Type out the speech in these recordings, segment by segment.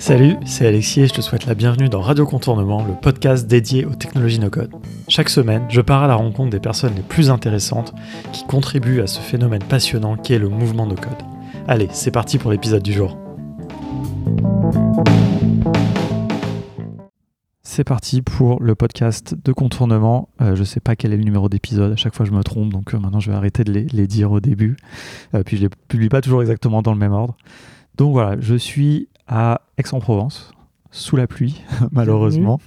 Salut, c'est Alexis et je te souhaite la bienvenue dans Radio Contournement, le podcast dédié aux technologies no-code. Chaque semaine, je pars à la rencontre des personnes les plus intéressantes qui contribuent à ce phénomène passionnant qu'est le mouvement no-code. Allez, c'est parti pour l'épisode du jour. C'est parti pour le podcast de contournement. Euh, je ne sais pas quel est le numéro d'épisode, à chaque fois je me trompe, donc euh, maintenant je vais arrêter de les, dire au début. Euh, puis je ne les publie pas toujours exactement dans le même ordre. Donc voilà, je suis à Aix-en-Provence, sous la pluie, malheureusement.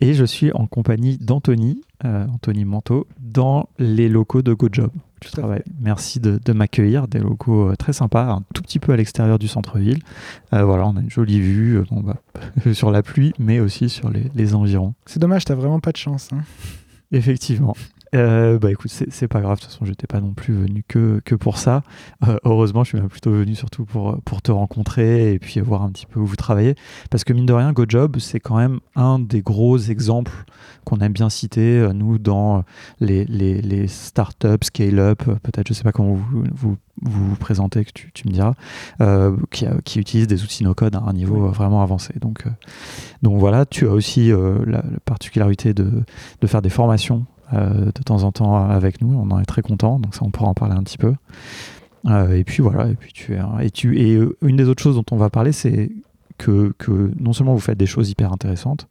Et je suis en compagnie d'Anthony, euh, Anthony Manteau, dans les locaux de GoJob. Tu travailles. Merci de, m'accueillir, des locaux euh, très sympas, un tout petit peu à l'extérieur du centre-ville. Euh, voilà, on a une jolie vue bah, sur la pluie, mais aussi sur les, environs. C'est dommage, t'as vraiment pas de chance. Hein. Effectivement. Euh, bah écoute, c'est pas grave, de toute façon, j'étais pas non plus venu que, que pour ça. Euh, heureusement, je suis même plutôt venu surtout pour, pour te rencontrer et puis voir un petit peu où vous travaillez. Parce que mine de rien, GoJob, c'est quand même un des gros exemples qu'on aime bien citer, euh, nous, dans les, les, les startups, scale-up, peut-être, je sais pas comment vous vous, vous, présentez, que tu, tu me diras, qui, qui, utilisent des outils no-code à un niveau vraiment avancé. Donc, donc voilà, tu as aussi la, la, particularité de, de faire des formations euh, de temps en temps avec nous. On en est très content, donc ça on pourra en parler un petit peu. Euh, et puis voilà, et puis tu es, et tu et euh, une des autres choses dont on va parler, c'est que, que, non seulement vous faites des choses hyper intéressantes,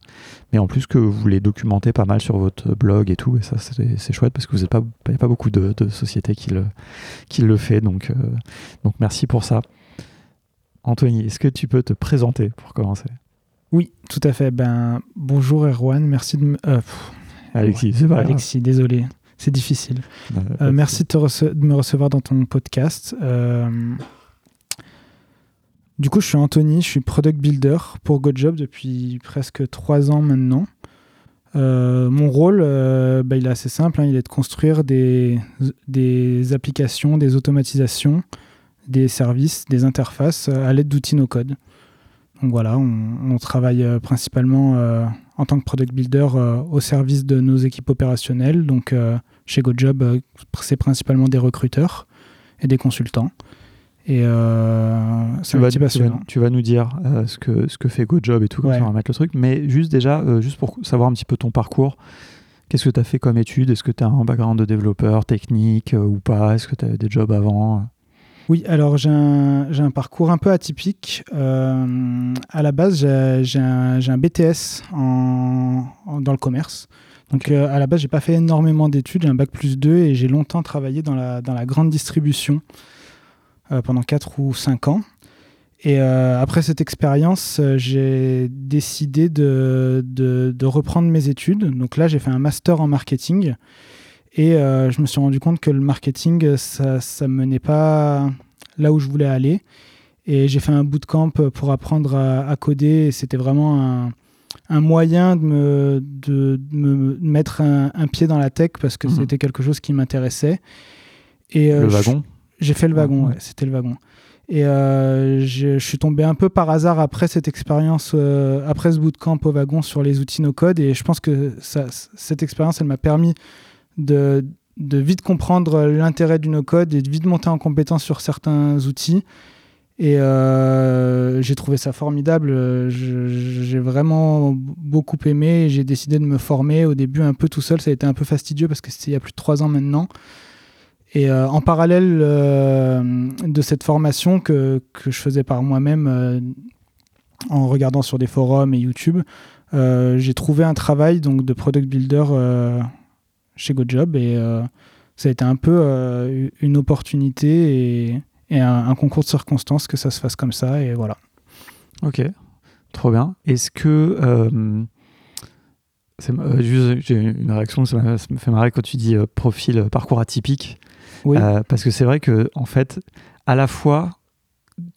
mais en plus que vous les documentez pas mal sur votre blog et tout, et ça c'est chouette parce que vous n'avez pas, pas beaucoup de, sociétés qui le, qui le fait, donc, donc merci pour ça. Anthony, est-ce que tu peux te présenter pour commencer? Oui, tout à fait. Ben, bonjour Erwan, merci de me... Alexis, c'est pas Alexis, désolé, c'est difficile. Euh, merci de, me recevoir dans ton podcast. Euh, du coup, je suis Anthony, je suis product builder pour GoJob depuis presque trois ans maintenant. Euh, mon rôle, bah, il est assez simple, hein, il est de construire des, des, applications, des automatisations, des services, des interfaces à l'aide d'outils no-code. Donc voilà, on, travaille euh, principalement euh, en tant que product builder euh, au service de nos équipes opérationnelles. Donc chez GoJob, c'est principalement des recruteurs et des consultants. Et c'est passionnant. Tu vas, nous dire ce, que, ce que fait GoJob et tout, comme ça on va mettre le truc. Mais juste déjà, juste pour savoir un petit peu ton parcours, qu'est-ce que tu as fait comme étude? Est-ce que tu as un background de développeur technique ou pas? Est-ce que tu as des jobs avant? Oui, alors j'ai un, un, parcours un peu atypique. Euh, à la base, j'ai un, un, BTS en, dans le commerce. Donc euh, à la base, j'ai pas fait énormément d'études, j'ai un bac plus 2 et j'ai longtemps travaillé dans la, dans la grande distribution euh, pendant 4 ou 5 ans. Et après cette expérience, j'ai décidé de, de, de, reprendre mes études. Donc là, j'ai fait un master en marketing. Et euh, je me suis rendu compte que le marketing, ça ne menait pas là où je voulais aller. Et j'ai fait un bootcamp pour apprendre à, coder. C'était vraiment un, un, moyen de me, de, me mettre un, pied dans la tech parce que mhm. c'était quelque chose qui m'intéressait. Et, euh, le wagon? J'ai fait le wagon, ouais. c'était le wagon. Et euh, je, suis tombé un peu par hasard après cette expérience, après ce bootcamp au wagon sur les outils no-code. Et je pense que ça, cette expérience, elle m'a permis de, vite comprendre l'intérêt du no-code et de vite monter en compétence sur certains outils. Et euh, j'ai trouvé ça formidable. J'ai vraiment beaucoup aimé. J'ai décidé de me former au début un peu tout seul. Ça a été un peu fastidieux parce que c'était il y a plus de trois ans maintenant. Et euh, en parallèle euh, de cette formation que, que je faisais par moi-même en regardant sur des forums et YouTube, j'ai trouvé un travail donc, de product builder chez GoJob et euh, ça a été un peu euh, une opportunité et, un, concours de circonstances que ça se fasse comme ça et voilà. Ok, trop bien. Est-ce que euh, j'ai une réaction, ça me fait marrer quand tu dis profil, parcours atypique. Oui. parce que c'est vrai que, en fait, à la fois,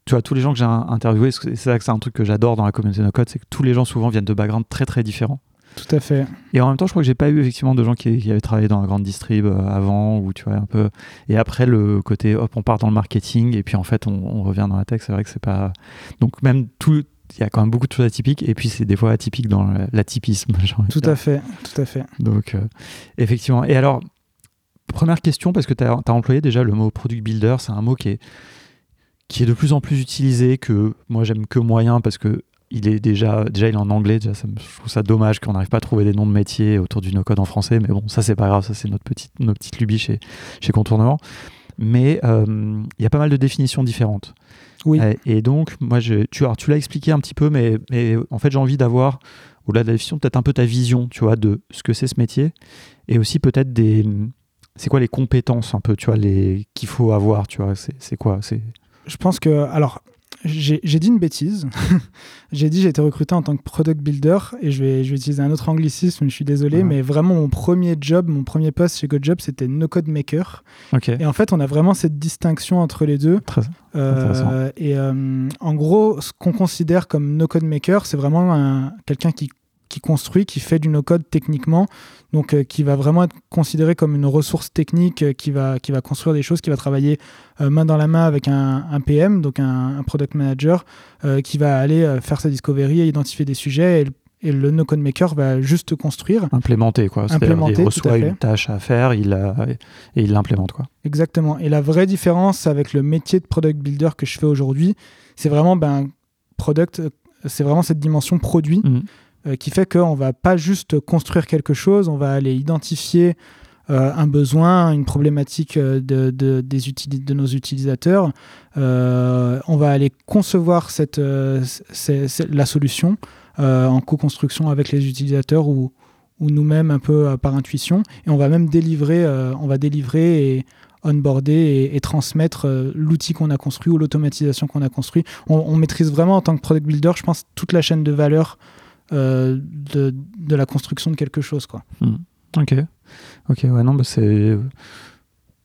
tu vois, tous les gens que j'ai interviewés, c'est ça que c'est un truc que j'adore dans la communauté no code, c'est que tous les gens souvent viennent de backgrounds très très différents. Tout à fait. Et en même temps, je crois que j'ai pas eu effectivement de gens qui, avaient travaillé dans la grande distrib euh, avant, ou tu vois, un peu. Et après, le côté, hop, on part dans le marketing, et puis en fait, on, revient dans la tech. C'est vrai que c'est pas. Donc, même tout. Il y a quand même beaucoup de choses atypiques, et puis c'est des fois atypique dans l'atypisme. Tout à fait, tout à fait. Donc, euh, effectivement. Et alors, première question, parce que tu as, as, employé déjà le mot product builder, c'est un mot qui est, qui est de plus en plus utilisé, que moi j'aime que moyen, parce que il est déjà, déjà il est en anglais. Déjà, ça je trouve ça dommage qu'on n'arrive pas à trouver des noms de métiers autour du no-code en français. Mais bon, ça, c'est pas grave. Ça, c'est notre petite, nos petites lubies chez, chez Contournement. Mais il y a pas mal de définitions différentes. Oui. et donc, moi, je, tu, tu l'as expliqué un petit peu, mais, mais en fait, j'ai envie d'avoir, au-delà de la définition, peut-être un peu ta vision, tu vois, de ce que c'est ce métier. Et aussi peut-être des, c'est quoi les compétences un peu, tu vois, les qu'il faut avoir, tu vois, c'est quoi c'est Je pense que, alors, j'ai dit une bêtise. j'ai dit j'ai été recruté en tant que product builder et je vais, je vais utiliser un autre anglicisme, je suis désolé, mais vraiment mon premier job, mon premier poste chez GoJob, c'était no code maker. Et en fait, on a vraiment cette distinction entre les deux. Très euh, et euh, en gros, ce qu'on considère comme no code maker, c'est vraiment quelqu'un qui qui construit, qui fait du no-code techniquement, donc euh, qui va vraiment être considéré comme une ressource technique, euh, qui, va, qui va construire des choses, qui va travailler euh, main dans la main avec un, PM, donc un, product manager, qui va aller faire sa discovery et identifier des sujets. Et, le no-code maker va juste construire. Implémenter, quoi. Implémenter, il reçoit une tâche à faire il et il l'implémente, quoi. Exactement. Et la vraie différence avec le métier de product builder que je fais aujourd'hui, c'est vraiment ben, product, c'est vraiment cette dimension produit. Mmh. Qui fait qu'on ne va pas juste construire quelque chose, on va aller identifier euh, un besoin, une problématique euh, de, de, de nos utilisateurs. on va aller concevoir la solution en co-construction avec les utilisateurs ou, ou nous-mêmes un peu par intuition. Et on va même délivrer, on va délivrer et onboarder et, transmettre l'outil qu'on a construit ou l'automatisation qu'on a construit. On, maîtrise vraiment en tant que product builder, je pense, toute la chaîne de valeur euh, de, de, la construction de quelque chose. Quoi. Hmm. Ok. Ok, ouais, non, bah c'est.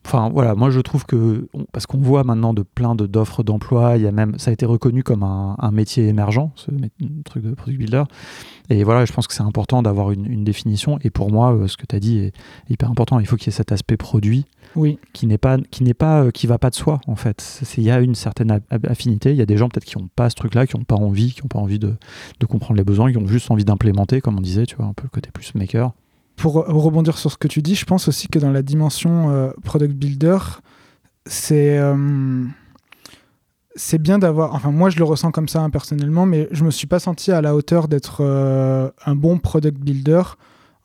Enfin voilà, moi je trouve que parce qu'on voit maintenant de plein d'offres d'emploi, il y a même ça a été reconnu comme un, métier émergent, ce truc de product builder. Et voilà, je pense que c'est important d'avoir une, une, définition. Et pour moi, euh, ce que tu as dit est hyper important. Il faut qu'il y ait cet aspect produit oui. qui n'est pas qui n'est pas euh, qui va pas de soi en fait. Il y a une certaine affinité. Il y a des gens peut-être qui n'ont pas ce truc-là, qui n'ont pas envie, qui n'ont pas envie de, de, comprendre les besoins, qui ont juste envie d'implémenter, comme on disait, tu vois, un peu le côté plus maker pour rebondir sur ce que tu dis, je pense aussi que dans la dimension euh, product builder, c'est euh, c'est bien d'avoir. Enfin, moi, je le ressens comme ça hein, personnellement, mais je me suis pas senti à la hauteur d'être euh, un bon product builder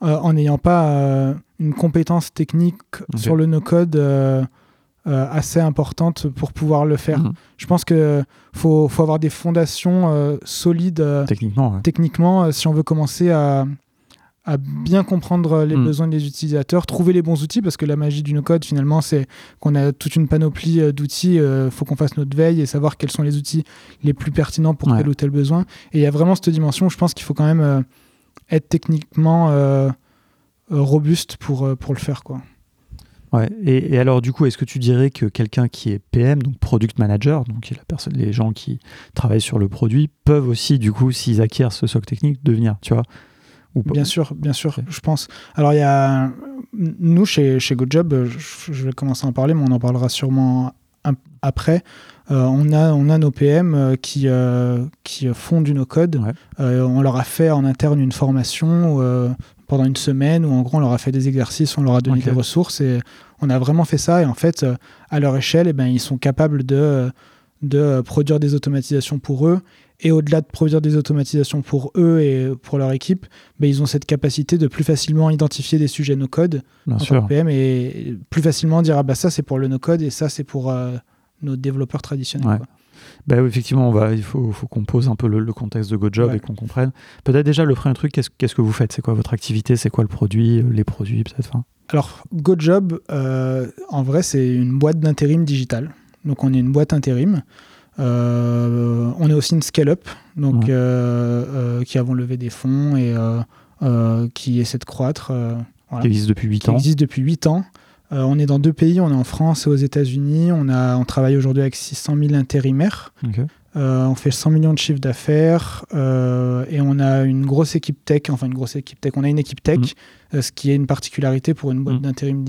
en n'ayant pas une compétence technique sur le no-code. assez importante pour pouvoir le faire. Mhm. Je pense qu'il faut, faut, avoir des fondations solides techniquement, techniquement si on veut commencer à, à bien comprendre les hmm. besoins des utilisateurs, trouver les bons outils, parce que la magie du no-code, finalement, c'est qu'on a toute une panoplie euh, d'outils. Il euh, faut qu'on fasse notre veille et savoir quels sont les outils les plus pertinents pour tel ou tel besoin. Et il y a vraiment cette dimension où je pense qu'il faut quand même euh, être techniquement robuste pour, pour le faire. Quoi. Ouais. Et, alors, du coup, est-ce que tu dirais que quelqu'un qui est PM, donc product manager, donc la personne, les gens qui travaillent sur le produit, peuvent aussi, du coup, s'ils acquièrent ce socle technique, devenir, tu vois, Bien sûr, bien sûr, je pense. Alors, il y a. Nous, chez, chez GoodJob, je, vais commencer à en parler, mais on en parlera sûrement après. Euh, on, a, on a nos PM euh, qui, euh, qui font du no-code. on leur a fait en interne une formation pendant une semaine où, en gros, on leur a fait des exercices, on leur a donné des ressources et on a vraiment fait ça. Et en fait, à leur échelle, eh ben, ils sont capables de, de produire des automatisations pour eux et au-delà de produire des automatisations pour eux et pour leur équipe, ben, ils ont cette capacité de plus facilement identifier des sujets no-code en sûr. PM et plus facilement dire ah bah ça c'est pour le no-code et ça c'est pour euh, nos développeurs traditionnels. Bah, effectivement, on va, il faut, faut qu'on pose un peu le, contexte de GoJob et qu'on comprenne. Peut-être déjà le premier truc, qu'est-ce, qu'est-ce que vous faites? C'est quoi votre activité? C'est quoi le produit Les produits peut-être Alors, GoJob, euh, en vrai, c'est une boîte d'intérim digital. Donc, on est une boîte intérim. Euh, on est aussi une scale-up, donc euh, euh, qui avons levé des fonds et qui essaie de croître. Qui existe depuis 8 ans. existe depuis 8 ans. On est dans deux pays, on est en France et aux États-Unis. On, on travaille aujourd'hui avec 600 000 intérimaires. Euh, on fait 100 millions de chiffres d'affaires euh, et on a une grosse équipe tech, enfin une grosse équipe tech, on a une équipe tech, mm. euh, ce qui est une particularité pour une boîte mm. d'intérim.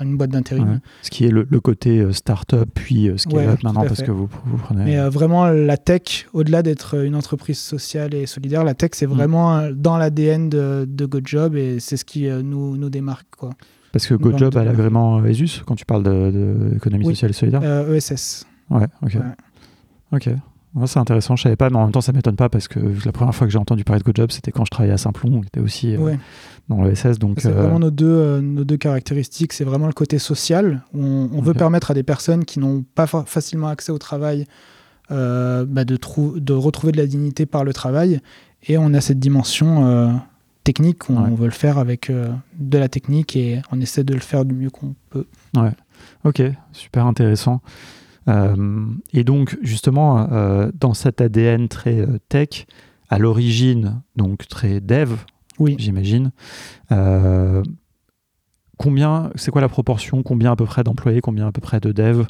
Une boîte d'intérim. Ce qui est le, côté start-up, puis ce qui est maintenant parce que vous, prenez. Mais vraiment, la tech, au-delà d'être une entreprise sociale et solidaire, la tech, c'est mm. vraiment dans l'ADN de, de GoJob et c'est ce qui nous, nous démarque. Quoi. Parce que GoJob a l'agrément ESUS quand tu parles d'économie de, sociale et solidaire ESS. E ouais, ok. Ok. c'est intéressant, je savais pas, mais en même temps, ça m'étonne pas parce que la première fois que j'ai entendu parler de GoJob, c'était quand je travaillais à Saint-Plon, qui était aussi euh, dans le SS. Donc, c'est euh, vraiment nos deux, nos deux caractéristiques. C'est vraiment le côté social. On, veut permettre à des personnes qui n'ont pas facilement accès au travail bah, de, de retrouver de la dignité par le travail. Et on a cette dimension technique, on, veut le faire avec de la technique et on essaie de le faire du mieux qu'on peut. Ouais, ok, super intéressant. Euh, et donc, justement, euh, dans cet ADN très euh, tech, à l'origine, donc très dev, oui. j'imagine, combien, c'est quoi la proportion? Combien à peu près d'employés? Combien à peu près de dev?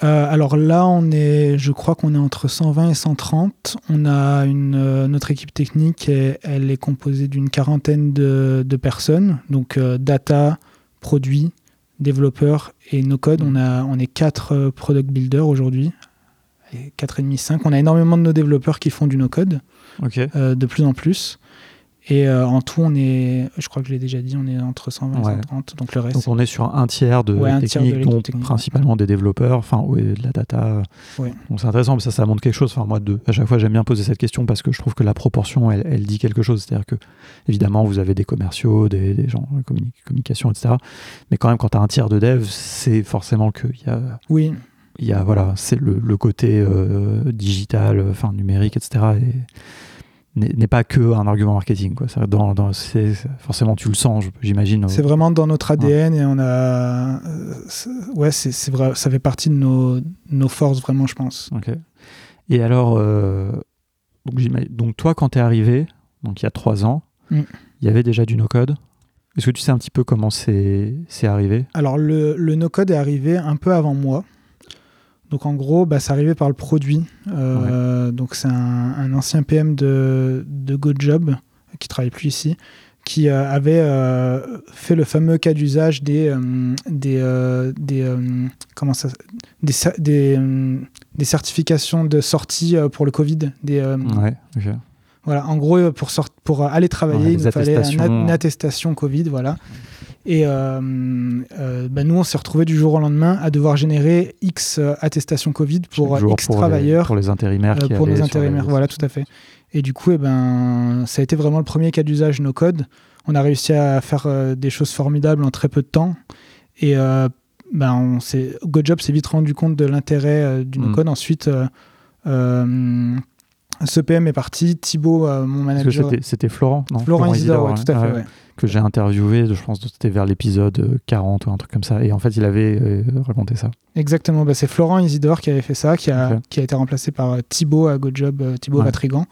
Alors là, on est, je crois qu'on est entre 120 et 130. On a une, notre équipe technique, elle est composée d'une quarantaine de, de, personnes, donc data, produits, développeurs et no code. On, a, on est quatre euh, product builders aujourd'hui, quatre et demi, cinq. On a énormément de nos développeurs qui font du no code, euh, de plus en plus. Et euh, en tout, on est, je crois que je l'ai déjà dit, on est entre 120 et 130. Donc le reste. Donc on est sur un tiers de techniques, dont principalement des développeurs, enfin, ouais, de la data. Donc c'est intéressant, mais ça, ça montre quelque chose. Enfin, moi, de, à chaque fois, j'aime bien poser cette question parce que je trouve que la proportion, elle, elle dit quelque chose. C'est-à-dire que, évidemment, vous avez des commerciaux, des, des gens de communication, etc. Mais quand même, quand tu as un tiers de dev, c'est forcément qu'il y a. Oui. Il y a, voilà, c'est le, le, côté euh, digital, enfin numérique, etc. Et, n'est pas que un argument marketing. Quoi. Ça, dans, dans forcément, tu le sens, j'imagine. C'est vraiment dans notre ADN et on a. Ouais, c'est vrai, ça fait partie de nos, nos, forces, vraiment, je pense. Ok. Et alors, euh, donc, donc, toi, quand tu es arrivé, donc il y a trois ans, mm. il y avait déjà du no-code. Est-ce que tu sais un petit peu comment c'est arrivé? Alors, le, le no-code est arrivé un peu avant moi. Donc en gros, bah, c'est arrivé par le produit. Euh, donc c'est un, ancien PM de, de GoJob, qui travaille plus ici, qui euh, avait euh, fait le fameux cas d'usage des, des, des, comment ça, des, des, certifications de sortie pour le Covid. Des, ouais, Voilà, en gros, pour, pour aller travailler, il fallait une, attestation Covid. Voilà. Et euh, euh, bah, nous, on s'est retrouvé du jour au lendemain à devoir générer X euh, attestations Covid pour X travailleurs. pour les intérimaires. pour les intérimaires, voilà, tout à fait. Et du coup, eh ben, ça a été vraiment le premier cas d'usage no code. On a réussi à faire des choses formidables en très peu de temps. Et ben, on GoJob s'est vite rendu compte de l'intérêt du no mm. code. Ensuite, ce PM est parti. Thibaut, mon manager. C'était Florent, non Florent, Isidore, tout à fait que j'ai interviewé, je pense que c'était vers l'épisode 40 ou un truc comme ça, et en fait il avait euh, raconté ça. Exactement, bah, c'est Florent Isidore qui avait fait ça, qui a, qui a été remplacé par euh, Thibaut à GoJob, euh, Thibaut Vatrigan,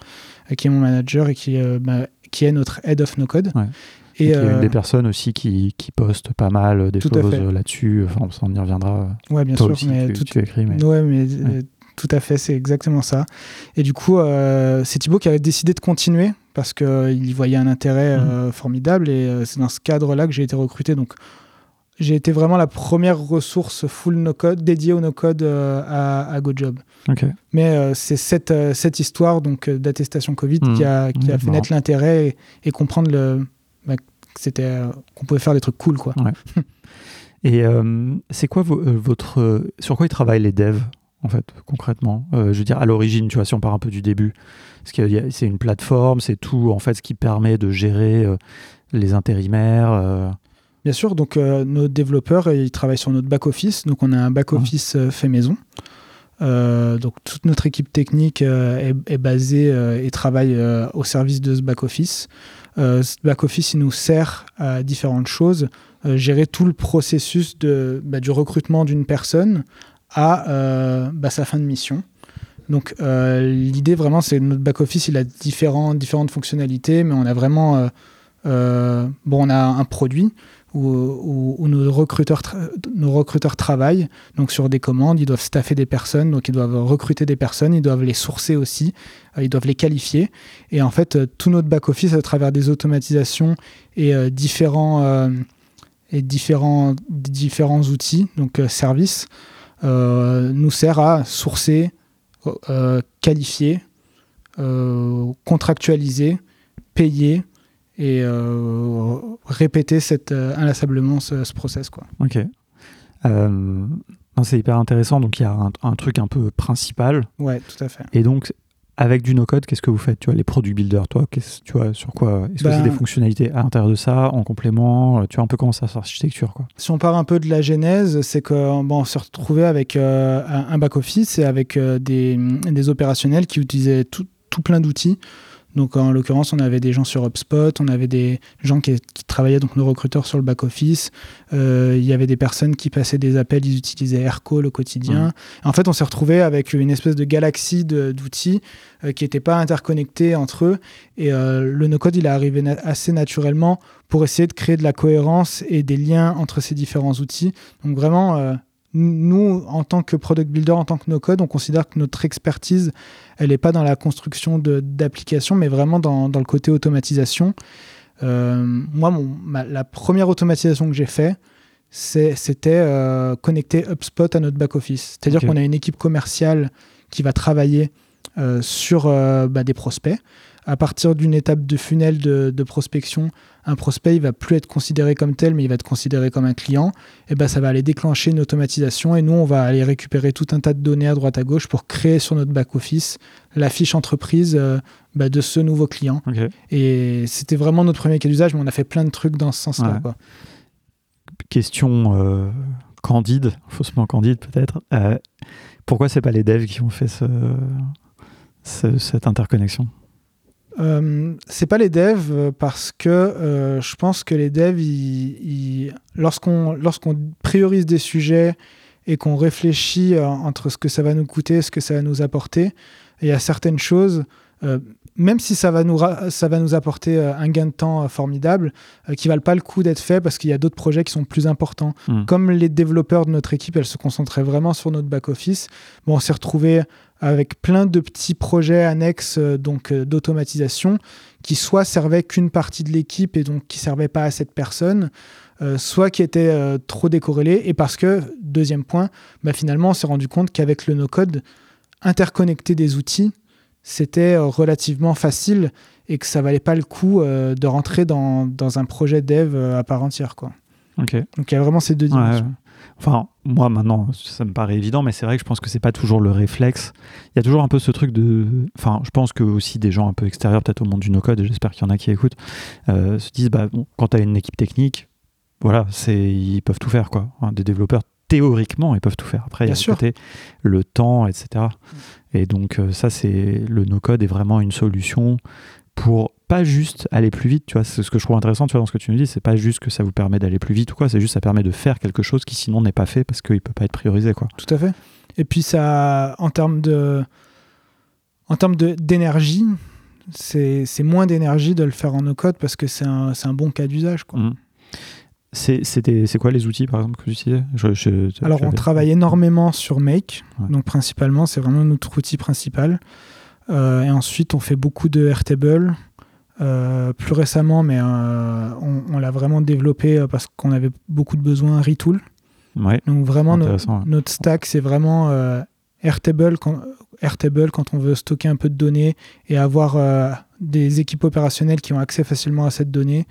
qui est mon manager et qui, bah, qui est notre head of no code. Et, a une des personnes aussi qui, qui postent pas mal des choses là-dessus, enfin on y reviendra. Ouais, bien sûr, mais tu, tout... écrit. Mais... Ouais, mais tout à fait, c'est exactement ça. Et du coup, c'est Thibaut qui avait décidé de continuer parce qu'il y voyait un intérêt mmh. euh, formidable et euh, c'est dans ce cadre-là que j'ai été recruté. Donc, j'ai été vraiment la première ressource full no-code dédiée au no-code euh, à, GoJob. Mais c'est cette, cette histoire donc d'attestation Covid qui a, qui a fait naître l'intérêt et, comprendre le, bah, c'était, qu'on pouvait faire des trucs cool. Quoi. et c'est quoi votre... Sur quoi ils travaillent les devs? En fait, concrètement Je veux dire, à l'origine, tu vois, si on part un peu du début, c'est une plateforme, c'est tout en fait ce qui permet de gérer euh, les intérimaires. Euh. Bien sûr, donc euh, nos développeurs ils travaillent sur notre back office, donc on a un back office fait maison. donc toute notre équipe technique est, basée et travaille au service de ce back office. ce back office il nous sert à différentes choses, gérer tout le processus de, bah, du recrutement d'une personne à bah, sa fin de mission. Donc euh, l'idée vraiment, c'est notre back-office, il a différentes fonctionnalités, mais on a vraiment... Euh, euh, bon, on a un produit où, nos, recruteurs nos recruteurs travaillent donc sur des commandes, ils doivent staffer des personnes, donc ils doivent recruter des personnes, ils doivent les sourcer aussi, ils doivent les qualifier. Et en fait, tout notre back-office, à travers des automatisations et différents, et différents, différents outils, donc services, nous sert à sourcer, euh, qualifier, euh, contractualiser, payer et euh, répéter cette, inlassablement ce, process. Quoi. Ok. C'est hyper intéressant. Donc, il y a un, un, truc un peu principal. Ouais, tout à fait. Et donc, avec du no-code, qu'est-ce que vous faites Tu vois, les product builders, toi, tu vois, sur quoi Est-ce que c'est des ben fonctionnalités à l'intérieur de ça, en complément Tu vois un peu comment ça s'architecture, quoi? Si on part un peu de la genèse, c'est qu'on bon, se retrouvait avec euh, un back-office et avec euh, des, des, opérationnels qui utilisaient tout, tout plein d'outils. Donc en l'occurrence, on avait des gens sur HubSpot, on avait des gens qui, travaillaient, donc nos recruteurs sur le back-office. Euh, il y avait des personnes qui passaient des appels, ils utilisaient Aircall au quotidien. En fait, on s'est retrouvé avec une espèce de galaxie d'outils euh, qui n'étaient pas interconnectés entre eux. Et euh, le no-code, il est arrivé assez naturellement pour essayer de créer de la cohérence et des liens entre ces différents outils. Donc vraiment, nous, en tant que product builder, en tant que no-code, on considère que notre expertise, elle n'est pas dans la construction d'applications, mais vraiment dans, le côté automatisation. Euh, moi, la première automatisation que j'ai fait, c'était euh, connecter HubSpot à notre back-office. C'est-à-dire qu'on a une équipe commerciale qui va travailler euh, sur bah, des prospects. À partir d'une étape de funnel de prospection, un prospect il va plus être considéré comme tel, mais il va être considéré comme un client, et ben ça va aller déclencher une automatisation et nous on va aller récupérer tout un tas de données à droite à gauche pour créer sur notre back office la fiche entreprise euh, bah, de ce nouveau client. Et c'était vraiment notre premier cas d'usage, mais on a fait plein de trucs dans ce sens-là. Question euh, candide, faussement candide peut-être. Euh, pourquoi c'est pas les devs qui ont fait cette interconnexion? Euh, c'est pas les devs euh, parce que euh, je pense que les devs, lorsqu'on lorsqu'on priorise des sujets et qu'on réfléchit entre ce que ça va nous coûter, ce que ça va nous apporter, il y a certaines choses, même si ça va nous, ça va nous apporter un gain de temps formidable, qui valent pas le coup d'être fait parce qu'il y a d'autres projets qui sont plus importants. Hmm. Comme les développeurs de notre équipe, elles se concentraient vraiment sur notre back-office, bon, on s'est retrouvé avec plein de petits projets annexes euh, donc euh, d'automatisation qui soit servaient qu'une partie de l'équipe et donc qui servaient pas à cette personne, euh, soit qui étaient trop décorrélés et parce que deuxième point, bah, finalement on s'est rendu compte qu'avec le no-code interconnecter des outils c'était relativement facile et que ça valait pas le coup de rentrer dans, dans, un projet dev à part entière quoi. Donc il y a vraiment ces deux dimensions. Enfin, moi maintenant, ça me paraît évident, mais c'est vrai que je pense que c'est pas toujours le réflexe. Il y a toujours un peu ce truc de. Enfin, je pense que aussi des gens un peu extérieurs, peut-être au monde du no-code, et j'espère qu'il y en a qui écoutent, euh, se disent bah, bon, quand tu as une équipe technique, voilà, c'est ils peuvent tout faire, quoi. des développeurs, théoriquement, ils peuvent tout faire. Après, il y a côté, le temps, etc. Et donc, euh, ça, c'est. Le no-code est vraiment une solution pour pas juste aller plus vite, tu vois, c'est ce que je trouve intéressant, tu vois, dans ce que tu nous dis, c'est pas juste que ça vous permet d'aller plus vite ou quoi, c'est juste ça permet de faire quelque chose qui sinon n'est pas fait parce qu'il peut pas être priorisé, quoi. Tout à fait. Et puis ça, en termes de, en termes d'énergie, c'est moins d'énergie de le faire en no-code parce que c'est un, un, bon cas d'usage, quoi. Mmh. C'est quoi les outils par exemple que vous utilisez? Alors on travaille énormément sur Make, donc principalement c'est vraiment notre outil principal. Euh, et ensuite on fait beaucoup de Airtable, euh, plus récemment, mais euh, on, l'a vraiment développé euh, parce qu'on avait beaucoup de besoins Retool. Ouais, Donc vraiment, notre stack, c'est vraiment Airtable quand, Airtable quand on veut stocker un peu de données et avoir des équipes opérationnelles qui ont accès facilement à cette donnée.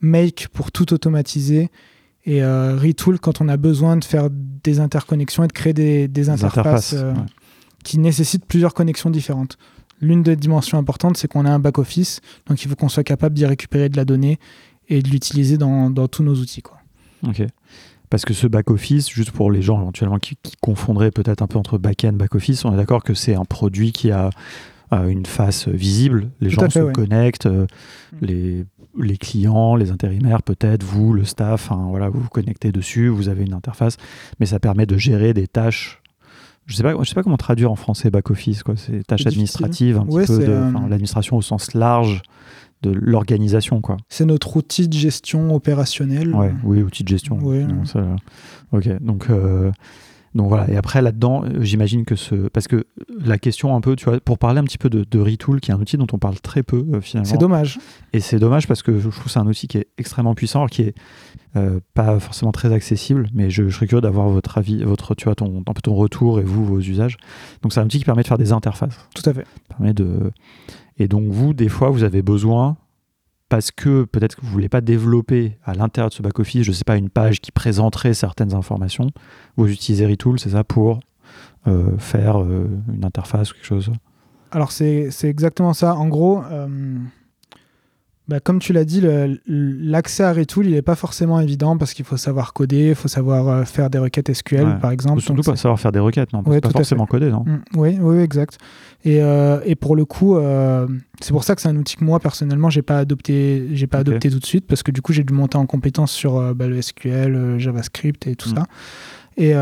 Make pour tout automatiser. Et Retool quand on a besoin de faire des interconnexions et de créer des, interfaces, qui nécessitent plusieurs connexions différentes l'une des dimensions importantes, c'est qu'on a un back-office, donc il faut qu'on soit capable d'y récupérer de la donnée et de l'utiliser dans, tous nos outils. Quoi. Ok. Parce que ce back-office, juste pour les gens éventuellement qui, confondraient peut-être un peu entre back-end, back-office, on est d'accord que c'est un produit qui a une face visible, les gens se connectent, euh, mm. les, les, clients, les intérimaires, peut-être, vous, le staff, voilà, vous vous connectez dessus, vous avez une interface, mais ça permet de gérer des tâches je sais pas, je sais pas comment traduire en français back office quoi. C'est tâches administratives, un petit peu de euh, l'administration au sens large de l'organisation quoi. C'est notre outil de gestion opérationnelle. Ouais, oui, outil de gestion. ok, donc euh, donc voilà, et après là-dedans, euh, j'imagine que ce. Parce que la question un peu, tu vois, pour parler un petit peu de, Retool, qui est un outil dont on parle très peu euh, finalement. C'est dommage. Et c'est dommage parce que je trouve que c'est un outil qui est extrêmement puissant, qui est euh, pas forcément très accessible, mais je, serais curieux d'avoir votre avis, votre, tu vois, ton, un peu ton retour et vous, vos usages. Donc c'est un outil qui permet de faire des interfaces. Tout à fait. Permet de... Et donc vous, des fois, vous avez besoin parce que peut-être que vous ne voulez pas développer à l'intérieur de ce back-office, je ne sais pas, une page qui présenterait certaines informations, vous utilisez Retool, c'est ça, pour euh, faire euh, une interface ou quelque chose? Alors c'est exactement ça. En gros, bah, comme tu l'as dit, l'accès à Retool, il n'est pas forcément évident parce qu'il faut savoir coder, il faut savoir euh, faire des requêtes SQL, par exemple. Surtout pas savoir faire des requêtes, non ouais, Pas forcément coder, non mm, oui, oui, exact. Et, euh, et, pour le coup, euh, c'est pour ça que c'est un outil que moi, personnellement, j'ai pas adopté, j'ai pas adopté tout de suite parce que du coup, j'ai dû monter en compétence sur bah, le SQL, JavaScript et tout mm. ça. Et,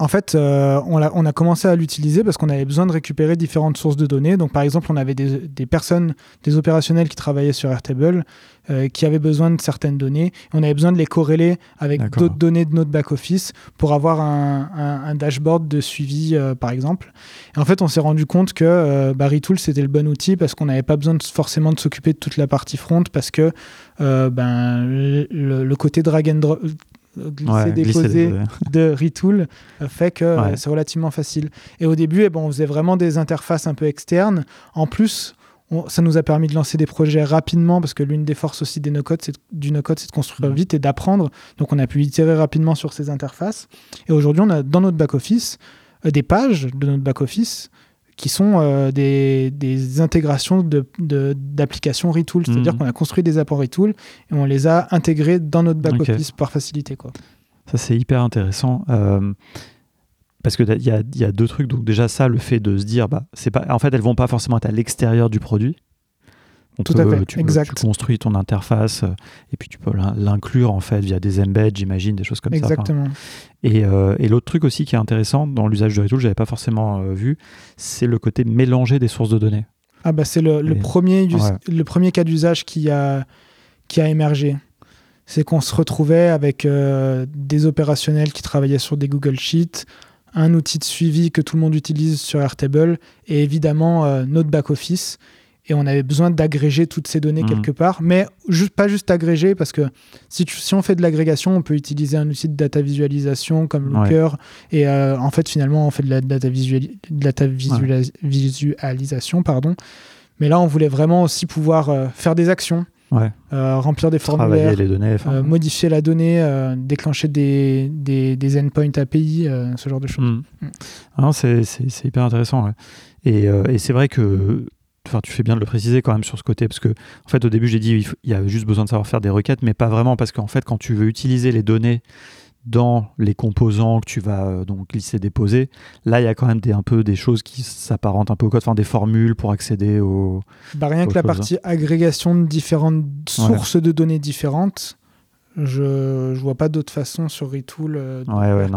en fait, euh, on, a, on, a, commencé à l'utiliser parce qu'on avait besoin de récupérer différentes sources de données. Donc, par exemple, on avait des, personnes, des opérationnels qui travaillaient sur Airtable, euh, qui avaient besoin de certaines données. on avait besoin de les corréler avec d'autres données de notre back-office pour avoir un, dashboard de suivi, euh, par exemple. Et en fait, on s'est rendu compte que bah, Retool, c'était le bon outil parce qu'on n'avait pas besoin de, forcément de s'occuper de toute la partie front parce que ben, le, le, côté drag and drop glisser, déposer de Retool euh, fait que euh, c'est relativement facile. Et au début, eh ben, on faisait vraiment des interfaces un peu externes. En plus, ça nous a permis de lancer des projets rapidement parce que l'une des forces aussi des no-code, du no-code, c'est de construire vite et d'apprendre. Donc on a pu itérer rapidement sur ces interfaces. Et aujourd'hui, on a dans notre back-office euh, des pages de notre back-office qui sont euh, des, des, intégrations d'applications de, Retool. C'est-à-dire mhm. qu'on a construit des apports Retool et on les a intégrés dans notre back-office par facilité. Quoi. Ça, c'est hyper intéressant. Euh, parce qu'il y a, y a deux trucs. Donc, déjà, ça, le fait de se dire, bah, c'est pas, en fait, elles vont pas forcément être à l'extérieur du produit. Tout à fait, tu, exact. tu construis ton interface euh, et puis tu peux l'inclure en fait via des embeds, j'imagine, des choses comme ça. Exactement. Et, euh, et l'autre truc aussi qui est intéressant dans l'usage de Retool, je n'avais pas forcément euh, vu, c'est le côté mélanger des sources de données. Ah bah c'est le, le, premier, le premier cas d'usage qui a, qui a émergé. C'est qu'on se retrouvait avec des opérationnels qui travaillaient sur des Google Sheets, un outil de suivi que tout le monde utilise sur Airtable et évidemment notre back-office et on avait besoin d'agréger toutes ces données mhm. quelque part, mais juste, pas juste agréger, parce que si, si on fait de l'agrégation, on peut utiliser un outil de data visualisation comme Looker, et euh, en fait, finalement, on fait de la data, data visualisation, pardon. Mais là, on voulait vraiment aussi pouvoir euh, faire des actions, euh, remplir des formulaires, les données, modifier la donnée, déclencher des, des, des, endpoints API, ce genre de choses. Mhm. Mm. C'est hyper intéressant. Et, et c'est vrai que Enfin, tu fais bien de le préciser quand même sur ce côté, parce que en fait, au début, j'ai dit il, y a juste besoin de savoir faire des requêtes, mais pas vraiment, parce qu'en fait, quand tu veux utiliser les données dans les composants que tu vas euh, donc glisser déposer là il y a quand même des, un peu des choses qui s'apparentent un peu au code enfin des formules pour accéder au bah, rien que la partie agrégation de différentes sources de données différentes je, je vois pas d'autre façon sur Retool euh,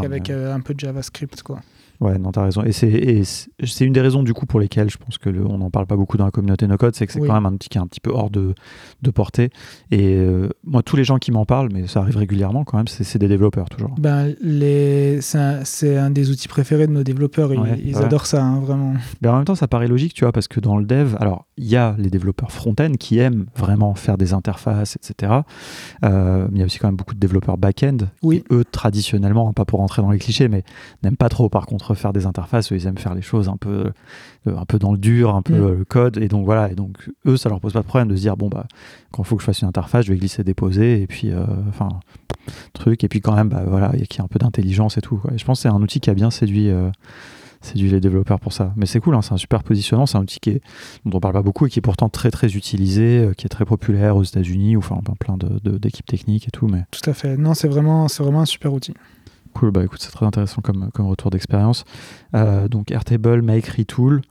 qu'avec euh, un peu de JavaScript quoi Ouais, non, t'as raison. Et c'est une des raisons du coup pour lesquelles je pense que on n'en parle pas beaucoup dans la communauté no code, c'est que c'est quand même un petit qui est un petit peu hors de, de portée. Et euh, moi, tous les gens qui m'en parlent, mais ça arrive régulièrement quand même, c'est des développeurs toujours. Ben, les... c'est un, des outils préférés de nos développeurs. Ils, adorent ça, hein, vraiment. Mais en même temps, ça paraît logique, tu vois, parce que dans le dev, alors il y a les développeurs front-end qui aiment vraiment faire des interfaces, etc. Euh, mais il y a aussi quand même beaucoup de développeurs back-end oui. qui, eux, traditionnellement, pas pour rentrer dans les clichés, mais n'aiment pas trop par contre faire des interfaces, ils aiment faire les choses un peu, euh, un peu dans le dur, un peu mm. le code. Et donc voilà, et donc eux, ça leur pose pas de problème de se dire bon, bah, quand il faut que je fasse une interface, je vais glisser, déposer, et puis, euh, enfin, truc. Et puis quand même, bah, voilà, il y a un peu d'intelligence et tout. Et je pense que c'est un outil qui a bien séduit. Euh, séduit les développeurs pour ça. Mais c'est cool, hein, c'est un super positionnement, c'est un outil qui est, dont on parle pas beaucoup et qui est pourtant très très utilisé, qui est très populaire aux États-Unis ou enfin plein d'équipes de, techniques et tout. Mais... Tout à fait. Non, c'est vraiment, c'est vraiment un super outil. Cool, bah écoute, c'est très intéressant comme, comme retour d'expérience. Euh, donc Airtable, Make, Retool.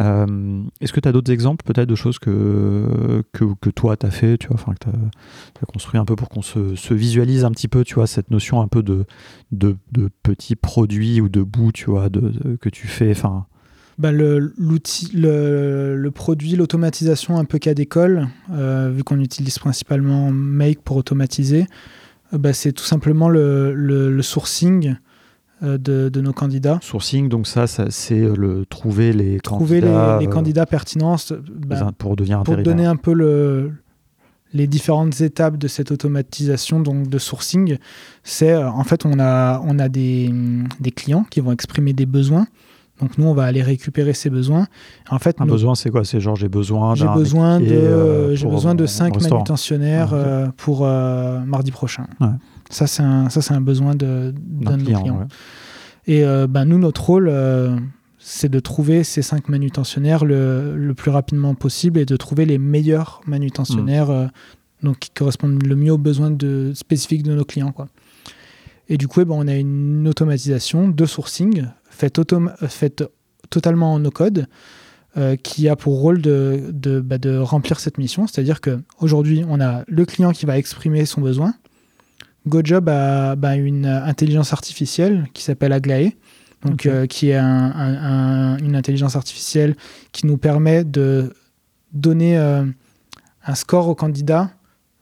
Euh, Est-ce que tu as d'autres exemples peut-être de choses que, que, toi tu as fait, tu vois, que tu as, construit un peu pour qu'on se, se, visualise un petit peu, tu vois, cette notion un peu de, de, de petits produits ou de bouts, tu vois, de, que tu fais, enfin? Bah l'outil, le, le, produit, l'automatisation un peu cas d'école, euh, vu qu'on utilise principalement Make pour automatiser. Euh, bah, c'est tout simplement le, le, sourcing euh, de, de, nos candidats. Sourcing, donc ça, ça c'est euh, le trouver les trouver candidats, les, les candidats pertinents bah, pour devenir pour donner un peu le, les différentes étapes de cette automatisation donc de sourcing. C'est en fait on a on a des, des clients qui vont exprimer des besoins. Donc nous, on va aller récupérer ces besoins. En fait, un besoin, c'est quoi? C'est genre j'ai besoin J'ai besoin, de, j'ai besoin de 5 manutentionnaires pour mardi prochain. Ça, c'est un, ça, c'est un besoin de, d'un client. clients. Et ben, nous, notre rôle, c'est de trouver ces cinq manutentionnaires le, le, plus rapidement possible et de trouver les meilleurs manutentionnaires mm. donc, qui correspondent le mieux aux besoins de, spécifiques de nos clients. Quoi. Et du coup, eh ben, on a une automatisation de sourcing faite, faite totalement en no-code euh, qui a pour rôle de, de, bah, de remplir cette mission. C'est-à-dire qu'aujourd'hui, on a le client qui va exprimer son besoin. GoJob a bah, une intelligence artificielle qui s'appelle Aglaé, donc, euh, qui est une intelligence artificielle qui nous permet de donner euh, un score au candidat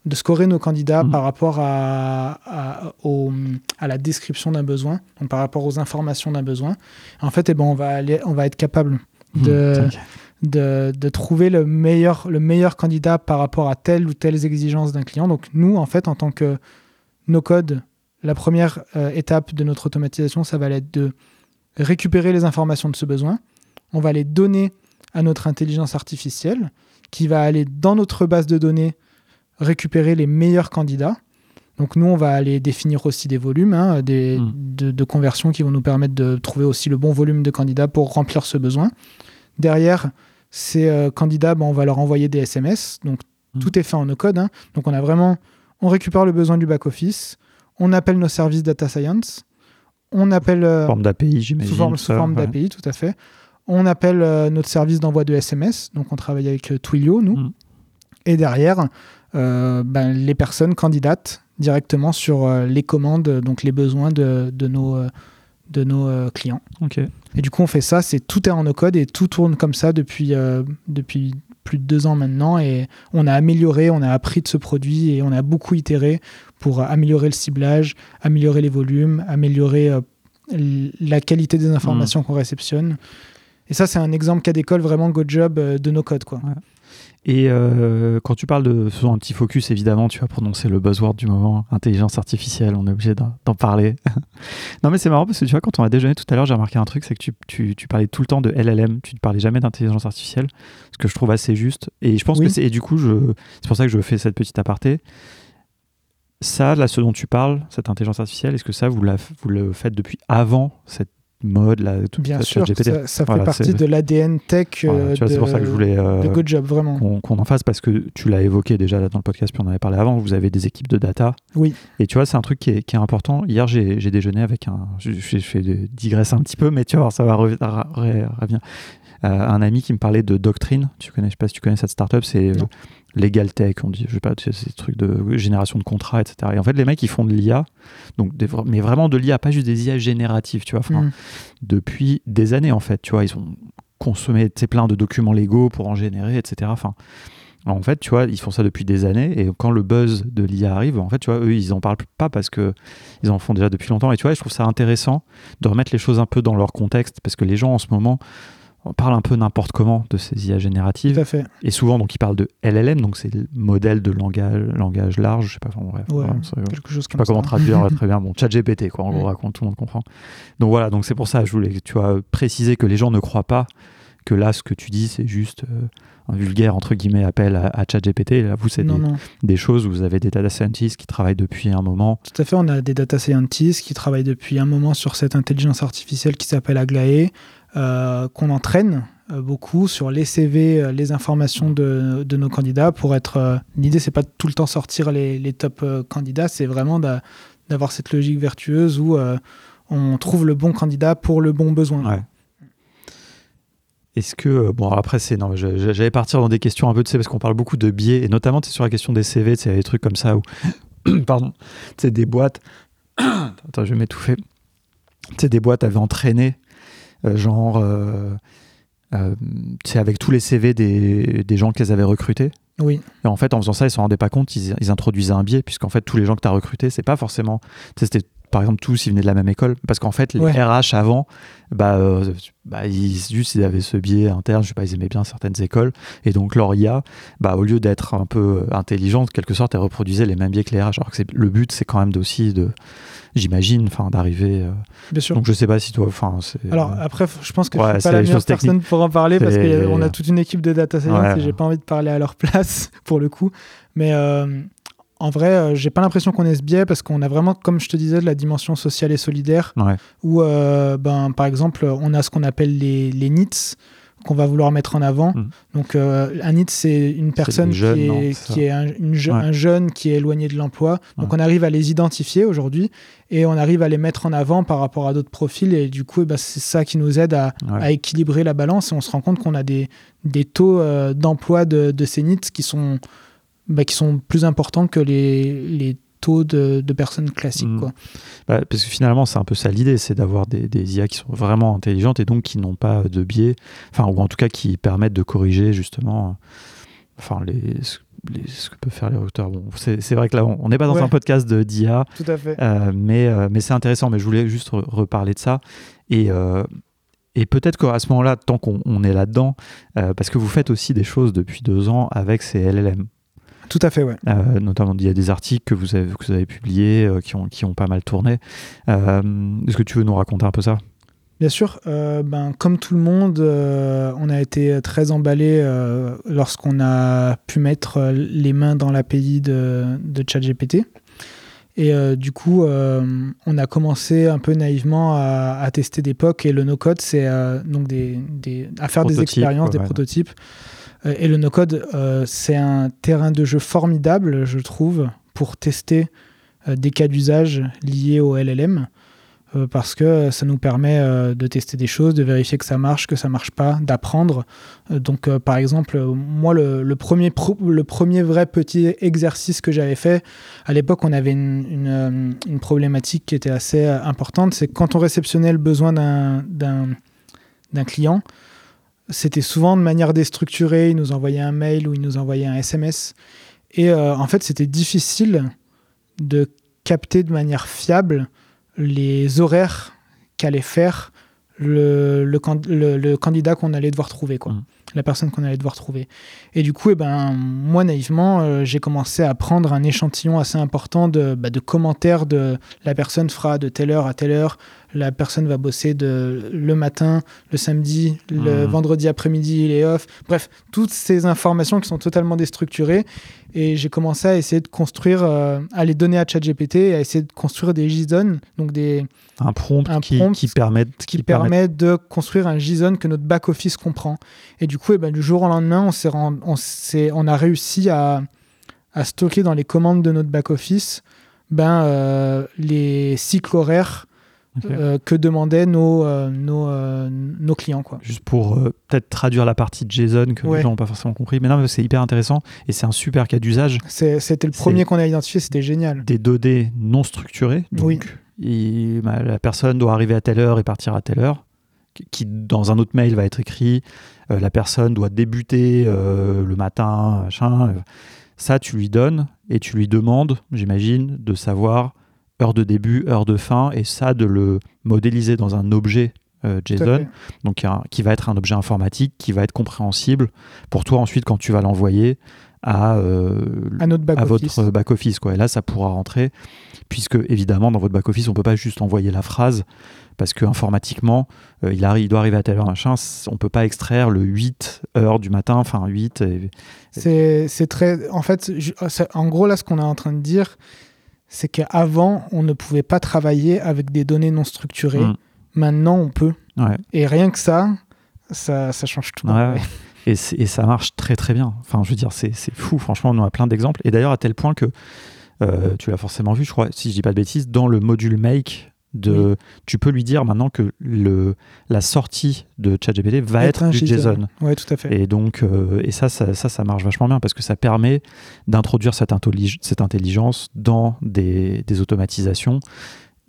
de scorer nos candidats mmh. par rapport à, à, la description d'un besoin, donc par rapport aux informations d'un besoin. En fait, eh ben, on, va aller, on va être capable mmh, de, de, de, trouver le meilleur, le meilleur candidat par rapport à telle ou telle exigence d'un client. Donc nous, en fait, en tant que nos codes, la première euh, étape de notre automatisation, ça va être de récupérer les informations de ce besoin. On va les donner à notre intelligence artificielle qui va aller dans notre base de données récupérer les meilleurs candidats. Donc nous, on va aller définir aussi des volumes hein, des, hmm. de, conversion qui vont nous permettre de trouver aussi le bon volume de candidats pour remplir ce besoin. Derrière, ces euh, candidats, ben, on va leur envoyer des SMS. Donc hmm. tout est fait en no-code. Hein. Donc on a vraiment, on récupère le besoin du back-office, on appelle nos services data science, on appelle... Euh, forme d'API, j'imagine. Sous forme, d'API, tout à fait. On appelle euh, notre service d'envoi de SMS. Donc on travaille avec Twilio, nous. Hmm. Et derrière, ben, les personnes candidatent directement sur euh, les commandes, donc les besoins de, de nos, euh, de nos clients. Et du coup, on fait ça, c'est tout est en no-code et tout tourne comme ça depuis, depuis plus de deux ans maintenant. Et on a amélioré, on a appris de ce produit et on a beaucoup itéré pour améliorer le ciblage, améliorer les volumes, améliorer la qualité des informations mmh. qu'on réceptionne. Et ça, c'est un exemple cas d'école vraiment go job de nos codes. Quoi. Et euh, quand tu parles de un petit focus, évidemment, tu vas prononcer le buzzword du moment, intelligence artificielle, on est obligé d'en parler. non, mais c'est marrant parce que tu vois, quand on a déjeuné tout à l'heure, j'ai remarqué un truc, c'est que tu, tu, tu, parlais tout le temps de LLM, tu ne parlais jamais d'intelligence artificielle, ce que je trouve assez juste. Et je pense que c'est. Et du coup, c'est pour ça que je fais cette petite aparté. Ça, là, ce dont tu parles, cette intelligence artificielle, est-ce que ça, vous, la, vous le faites depuis avant cette mode, là, tout Bien sûr, ça, ça fait partie de l'ADN tech euh, c'est pour ça que je voulais euh, de vraiment. Qu'on, en fasse parce que tu l'as évoqué déjà dans le podcast, puis on en avait parlé avant. Vous avez des équipes de data. Oui. Et tu vois, c'est un truc qui est, qui est important. Hier, j'ai, déjeuné avec un. Je, je, fais digresser un petit peu, mais tu vois, ça va revenir. Euh, un ami qui me parlait de Doctrine. Tu connais, je sais pas si tu connais cette startup, c'est legal tech, on dit, je sais pas, ces trucs de génération de contrats, etc. Et en fait, les mecs, ils font de l'IA, donc mais vraiment de l'IA, pas juste des IA génératives, tu vois, mm. depuis des années, en fait, tu vois, ils ont consommé plein de documents légaux pour en générer, etc. Enfin, en fait, tu vois, ils font ça depuis des années, et quand le buzz de l'IA arrive, en fait, tu vois, eux, ils en parlent pas parce que ils en font déjà depuis longtemps, et tu vois, je trouve ça intéressant de remettre les choses un peu dans leur contexte, parce que les gens, en ce moment, on parle un peu n'importe comment de ces IA génératives. Tout à fait. Et souvent, donc, ils parlent de LLM, donc c'est le modèle de langage, langage large, je sais pas, quelque chose sais pas comment traduire très bien. Bon, chat GPT, quoi, en gros, raconte, tout le monde comprend. Donc voilà, donc c'est pour ça, je voulais, tu vois, préciser que les gens ne croient pas que là, ce que tu dis, c'est juste euh, un vulgaire, entre guillemets, appel à, à ChatGPT. Là, vous, c'est des, des, choses où vous avez des data scientists qui travaillent depuis un moment. Tout à fait, on a des data scientists qui travaillent depuis un moment sur cette intelligence artificielle qui s'appelle Aglaé. Euh, qu'on entraîne euh, beaucoup sur les CV, euh, les informations de, nos candidats pour être. L'idée, c'est pas de tout le temps sortir les, top candidats, c'est vraiment d'avoir cette logique vertueuse où on trouve le bon candidat pour le bon besoin. Est-ce que bon après c'est non j'allais partir dans des questions un peu de parce qu'on parle beaucoup de biais et notamment sur la question des CV c'est des trucs comme ça où pardon c'est des boîtes attends je vais m'étouffer c'est des boîtes avaient entraîné genre, c'est euh, euh, avec tous les CV des, des gens qu'elles avaient recrutés. Oui. Et en fait, en faisant ça, ils ne se rendaient pas compte, ils, ils introduisaient un biais, puisqu'en fait, tous les gens que tu as recrutés, c'est pas forcément. C'était par exemple tous ils venaient de la même école parce qu'en fait les RH avant bah, bah, ils juste ils avaient ce biais interne je sais pas ils aimaient bien certaines écoles et donc leur IA bah au lieu d'être un peu intelligente quelque sorte elle reproduisait les mêmes biais que les RH alors que le but c'est quand même aussi de j'imagine, enfin d'arriver. Bien sûr. Donc je sais pas si toi, enfin. Alors après, je pense que je suis pas la meilleure personne pour en parler parce qu'on a toute une équipe de data science et j'ai pas envie de parler à leur place pour le coup. Mais en vrai, euh, j'ai pas l'impression qu'on ait ce biais parce qu'on a vraiment, comme je te disais, de la dimension sociale et solidaire. Où, euh, ben, par exemple, on a ce qu'on appelle les, les NITS qu'on va vouloir mettre en avant. Mm. Donc, euh, un NITS, c'est une personne qui est, qui est un, un, jeune qui est éloigné de l'emploi. Donc, on arrive à les identifier aujourd'hui et on arrive à les mettre en avant par rapport à d'autres profils. Et du coup, eh ben, c'est ça qui nous aide à, à, équilibrer la balance. Et on se rend compte qu'on a des, des taux d'emploi de, de ces NITS qui sont bah, qui sont plus importants que les, les taux de, de, personnes classiques. Mm. Quoi. Bah, parce que finalement, c'est un peu ça l'idée, c'est d'avoir des, des, IA qui sont vraiment intelligentes et donc qui n'ont pas de biais, enfin, ou en tout cas qui permettent de corriger justement enfin, les, ce que peuvent faire les recruteurs. Bon, c'est vrai que là, on n'est pas dans un podcast d'IA. Tout à fait. Euh, mais euh, mais c'est intéressant. Mais je voulais juste reparler de ça. Et, euh, et peut-être qu'à ce moment-là, tant qu'on est là-dedans, parce que vous faites aussi des choses depuis deux ans avec ces LLM. Tout à fait, ouais. Euh, notamment, il y a des articles que vous avez, que vous avez publiés euh, qui, ont, qui ont pas mal tourné. Euh, est-ce que tu veux nous raconter un peu ça? Bien sûr, ben, comme tout le monde, on a été très emballé lorsqu'on a pu mettre les mains dans l'API de, de ChatGPT. Et du coup, on a commencé un peu naïvement à, tester des POC et le no-code, c'est donc des, des, à faire des expériences, des prototypes. Euh, et le no-code, euh, c'est un terrain de jeu formidable, je trouve, pour tester euh, des cas d'usage liés au LLM parce que ça nous permet de tester des choses, de vérifier que ça marche, que ça marche pas, d'apprendre. donc, par exemple, moi, le, premier vrai petit exercice que j'avais fait, à l'époque, on avait une, une, problématique qui était assez importante, c'est quand on réceptionnait le besoin d'un client, c'était souvent de manière déstructurée. Il nous envoyait un mail ou il nous envoyait un SMS. Et euh, en fait, c'était difficile de capter de manière fiable les horaires qu'allait faire le, le, candidat qu'on allait devoir trouver, quoi. Mmh. la personne qu'on allait devoir trouver. Et du coup, eh ben, moi, naïvement, euh, j'ai commencé à prendre un échantillon assez important de, bah, de commentaires de la personne fera de telle heure à telle heure la personne va bosser de, le matin, le samedi, le mmh. vendredi après-midi, il est off. Bref, toutes ces informations qui sont totalement déstructurées. Et j'ai commencé à essayer de construire, euh, à les donner à ChatGPT, à essayer de construire des JSON, donc des un prompt, qui, qui, permet, qui, permet de construire un JSON que notre back office comprend. Et du coup, eh ben, du jour au lendemain, on, on, on a réussi à, à, stocker dans les commandes de notre back office ben, euh, les cycles horaires euh, que demandaient nos, euh, nos, euh, nos, clients. Quoi. Juste pour peut-être traduire la partie de JSON que les gens n'ont pas forcément compris. Mais non, c'est hyper intéressant et c'est un super cas d'usage. C'était le premier qu'on a identifié, c'était génial. Des données non structurées. Donc, oui. Bah, la personne doit arriver à telle heure et partir à telle heure. Qui, dans un autre mail, va être écrit la personne doit débuter le matin, machin. Ça, tu lui donnes et tu lui demandes, j'imagine, de savoir heure de début, heure de fin, et ça de le modéliser dans un objet euh, JSON, donc qui va être un objet informatique, qui va être compréhensible pour toi ensuite quand tu vas l'envoyer à, euh, à, notre back votre back-office. Et là, ça pourra rentrer, puisque évidemment, dans votre back-office, on ne peut pas juste envoyer la phrase, parce que informatiquement, euh, il, arrive, il doit arriver à telle heure, machin, on ne peut pas extraire le 8 heures du matin, enfin 8. C'est très. En fait, en gros, là, ce qu'on est en train de dire, c'est qu'avant, on ne pouvait pas travailler avec des données non structurées. Mm. Maintenant, on peut. Et rien que ça, ça, change tout. Et, ça marche très très bien. Enfin, je veux dire, c'est fou. Franchement, on a plein d'exemples. Et d'ailleurs, à tel point que, euh, tu l'as forcément vu, je crois, si je dis pas de bêtises, dans le module Make de, tu peux lui dire maintenant que le, la sortie de ChatGPT va être, du JSON. Oui, tout à fait. Et donc, euh, et ça, ça, ça, marche vachement bien parce que ça permet d'introduire cette, cette, intelligence dans des, des automatisations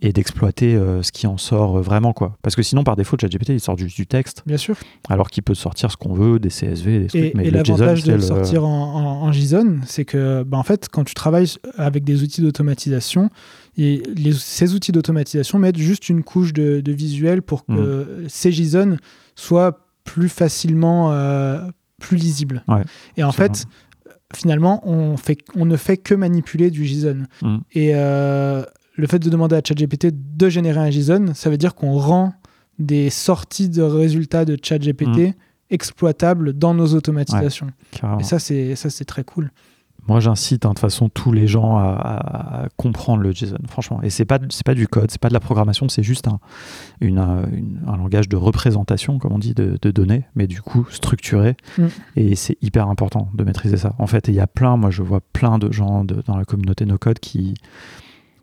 et d'exploiter euh, ce qui en sort vraiment quoi. Parce que sinon par défaut ChatGPT il sort juste du texte. Bien sûr. Alors qu'il peut sortir ce qu'on veut des CSV des trucs et, mais et l'avantage de le sortir en, en, JSON c'est que bah, en fait quand tu travailles avec des outils d'automatisation et ces outils d'automatisation mettent juste une couche de, visuel pour que mm. ces JSON soient plus facilement euh, plus lisibles. et en fait, finalement, on, fait, on ne fait que manipuler du JSON. Mm. Et euh, le fait de demander à ChatGPT de générer un JSON, ça veut dire qu'on rend des sorties de résultats de ChatGPT mm. exploitables dans nos automatisations. et ça, c'est ça, c'est très cool. Moi, j'incite hein, de toute façon tous les gens à, comprendre le JSON, franchement. Et c'est pas c'est pas du code, c'est pas de la programmation, c'est juste un, une, un langage de représentation, comme on dit, de, données, mais du coup structuré. Mm. Et c'est hyper important de maîtriser ça. En fait, il y a plein, moi, je vois plein de gens dans la communauté no code qui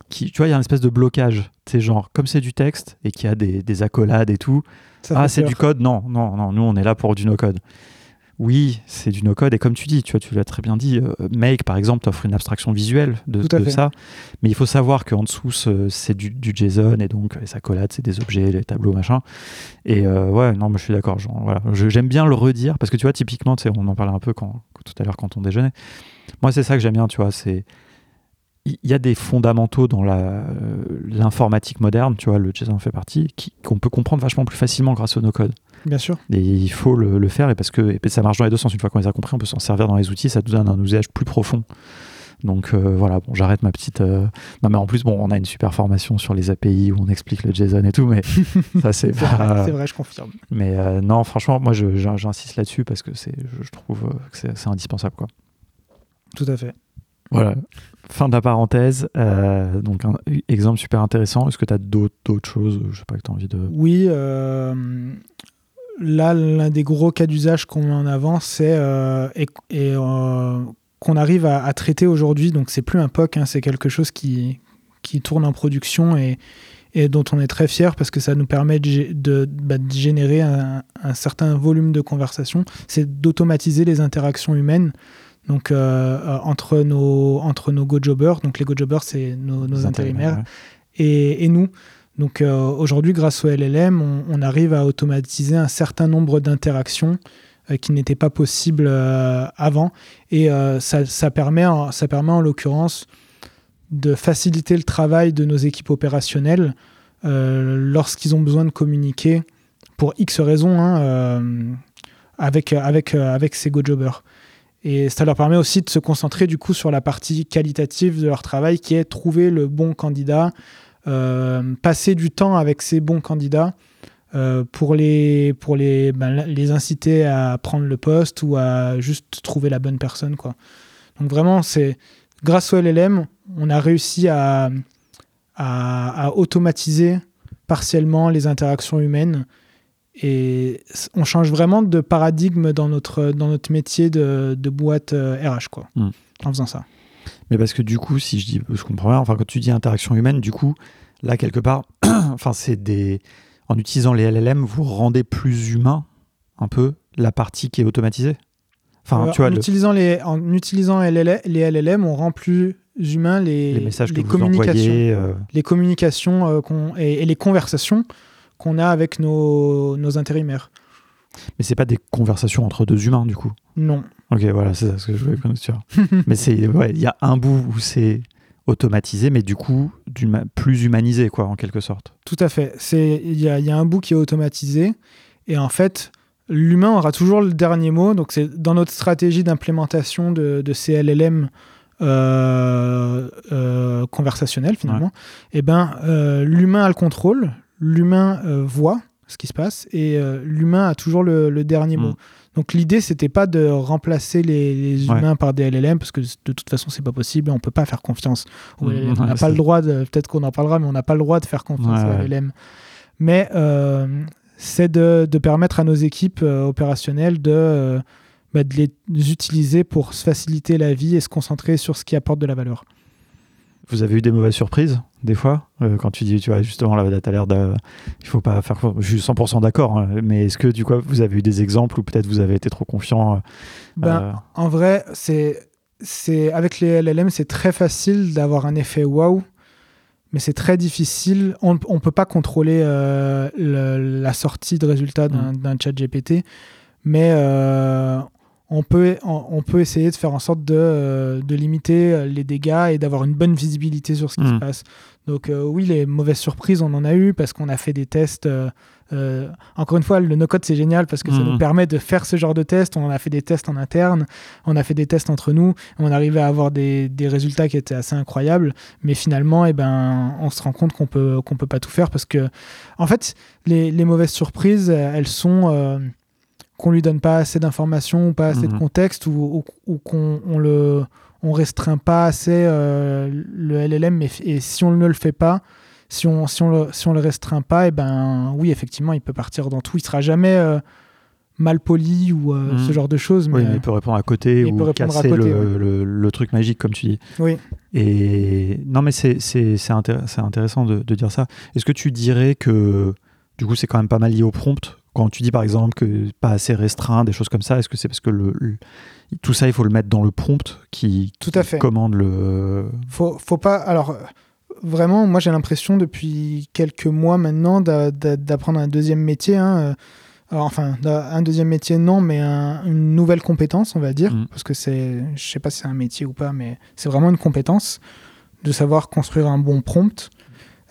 qui, tu vois, il y a une espèce de blocage. C'est genre, comme c'est du texte et qu'il y a des, des, accolades et tout, ah, c'est du code? Non, non, non, nous, on est là pour du no-code oui, c'est du no-code. Et comme tu dis, tu, vois, tu l'as très bien dit, euh, Make, par exemple, offre une abstraction visuelle de, ça. Mais il faut savoir qu'en dessous, c'est du, JSON et donc les accolades, c'est des objets, les tableaux, machin. Et euh, ouais, non, mais je suis d'accord. Voilà. J'aime bien le redire parce que tu vois, typiquement, on en parlait un peu quand, tout à l'heure quand on déjeunait. Moi, c'est ça que j'aime bien, tu vois. C'est il y a des fondamentaux dans euh, l'informatique moderne, tu vois, le JSON fait partie, qu'on peut comprendre vachement plus facilement grâce au no-code. Bien sûr. Et il faut le, faire, et parce que ça marche dans les deux sens. Une fois qu'on les a compris, on peut s'en servir dans les outils, ça nous donne un usage plus profond. Donc euh, voilà, bon, j'arrête ma petite. Euh, non, mais en plus, bon, on a une super formation sur les API où on explique le JSON et tout, mais ça, c'est C'est vrai, je confirme. Mais non, franchement, moi, j'insiste là-dessus parce que je, je trouve que c'est indispensable, quoi. Tout à fait. Voilà, fin de la parenthèse. Euh, donc, un exemple super intéressant. Est-ce que tu as d'autres choses? Je sais pas que tu as envie de. Oui. Euh, là, l'un des gros cas d'usage qu'on met en avant, c'est euh, et, qu'on arrive à, traiter aujourd'hui. Donc, c'est plus un POC, hein, c'est quelque chose qui, qui tourne en production et, et dont on est très fier parce que ça nous permet de, de, bah, de générer un, un, certain volume de conversation. C'est d'automatiser les interactions humaines donc euh, euh, entre nos entre nos go-jobbers, donc les go-jobbers c'est nos, intérimaires, et, nous. Donc euh, aujourd'hui, grâce au LLM, on, arrive à automatiser un certain nombre d'interactions qui n'étaient pas possibles avant, et ça, permet ça permet en l'occurrence de faciliter le travail de nos équipes opérationnelles lorsqu'ils ont besoin de communiquer pour X raisons hein, avec, avec, avec ces go-jobbers. Et ça leur permet aussi de se concentrer du coup sur la partie qualitative de leur travail qui est trouver le bon candidat, euh, passer du temps avec ces bons candidats euh, pour, les, pour les, ben, les inciter à prendre le poste ou à juste trouver la bonne personne. Quoi. Donc vraiment, c'est grâce au LLM, on a réussi à, à, à automatiser partiellement les interactions humaines et on change vraiment de paradigme dans notre, dans notre métier de, de boîte RH, euh, quoi, hmm. en faisant ça. Mais parce que du coup, si je dis, je comprends bien, enfin, quand tu dis interaction humaine, du coup, là, quelque part, enfin, c'est des. En utilisant les LLM, vous rendez plus humain, un peu, la partie qui est automatisée Enfin, euh, tu vois, en, utilisant les, en utilisant les LLM, on rend plus humain les, les messages que les communications, euh. les communications et, les conversations qu'on a avec nos, nos intérimaires. Mais c'est pas des conversations entre deux humains, du coup? Non. Ok, voilà, c'est ça ce que je voulais connaître. mais c'est, il y a un bout où c'est automatisé, mais du coup, plus humanisé, quoi, en quelque sorte. Tout à fait. Il y a, y a, un bout qui est automatisé, et en fait, l'humain aura toujours le dernier mot. Donc, c'est dans notre stratégie d'implémentation de, de CLLM euh, euh, conversationnel, finalement, et eh ben, euh, l'humain a le contrôle, l'humain euh, voit ce qui se passe et l'humain a toujours le, dernier mot. Donc l'idée c'était pas de remplacer les, humains par des LLM parce que de toute façon c'est pas possible, on peut pas faire confiance. Mm. On n'a pas le droit de, peut-être qu'on en parlera, mais on n'a pas le droit de faire confiance aux LLM. Mais euh, c'est de, permettre à nos équipes opérationnelles de, bah, de les utiliser pour se faciliter la vie et se concentrer sur ce qui apporte de la valeur. Vous avez eu des mauvaises surprises, des fois euh, Quand tu dis, tu vois, justement, là, tu as l'air de. Il faut pas faire. Je suis 100% d'accord, hein, mais est-ce que, du coup, vous avez eu des exemples où peut-être vous avez été trop confiant euh, ben, euh, En vrai, c'est. C'est, avec les LLM, c'est très facile d'avoir un effet wow, mais c'est très difficile. On ne peut pas contrôler la sortie de résultats d'un, mm. d'un chat GPT, mais on peut, on, peut essayer de faire en sorte de, euh, de limiter euh, les dégâts et d'avoir une bonne visibilité sur ce qui se mm. passe. Donc euh, oui, les mauvaises surprises, on en a eu parce qu'on a fait des tests euh, encore une fois, le no-code, c'est génial parce que ça nous Mhm. permet de faire ce genre de tests. On a fait des tests en interne, on a fait des tests entre nous, on arrivait à avoir des, des résultats qui étaient assez incroyables. Mais finalement, eh ben, on se rend compte qu'on peut, qu'on peut pas tout faire parce que, en fait, les, les mauvaises surprises, elles sont qu'on lui donne pas assez d'informations ou pas assez de Mhm. contexte ou, ou- ou qu'on on le on restreint pas assez euh, le LLM et, et si on ne le fait pas si on, si on, le, si on le restreint pas, et ben oui, effectivement, il peut partir dans tout. Il sera jamais euh, mal poli ou euh, Mhm. ce genre de choses. Mais, Oui, mais il peut répondre à côté il peut ou répondre à casser côté, le, le- le truc magique, comme tu dis. oui. Et non, mais c'est intér- intéressant de, de dire ça. Est-ce que tu dirais que du coup c'est quand même pas mal lié au prompt quand tu dis par exemple que pas assez restreint, des choses comme ça Est-ce que c'est parce que le, le- tout ça il faut le mettre dans le prompt qui, Tout à qui fait. commande le Faut, faut pas. Alors, vraiment, moi, j'ai l'impression depuis quelques mois maintenant d'a- d'a- d'apprendre un deuxième métier. hein, euh, alors, enfin, un deuxième métier, non, mais un- une nouvelle compétence, on va dire. Mhm. Parce que c'est. Je sais pas si c'est un métier ou pas, mais c'est vraiment une compétence de savoir construire un bon prompt.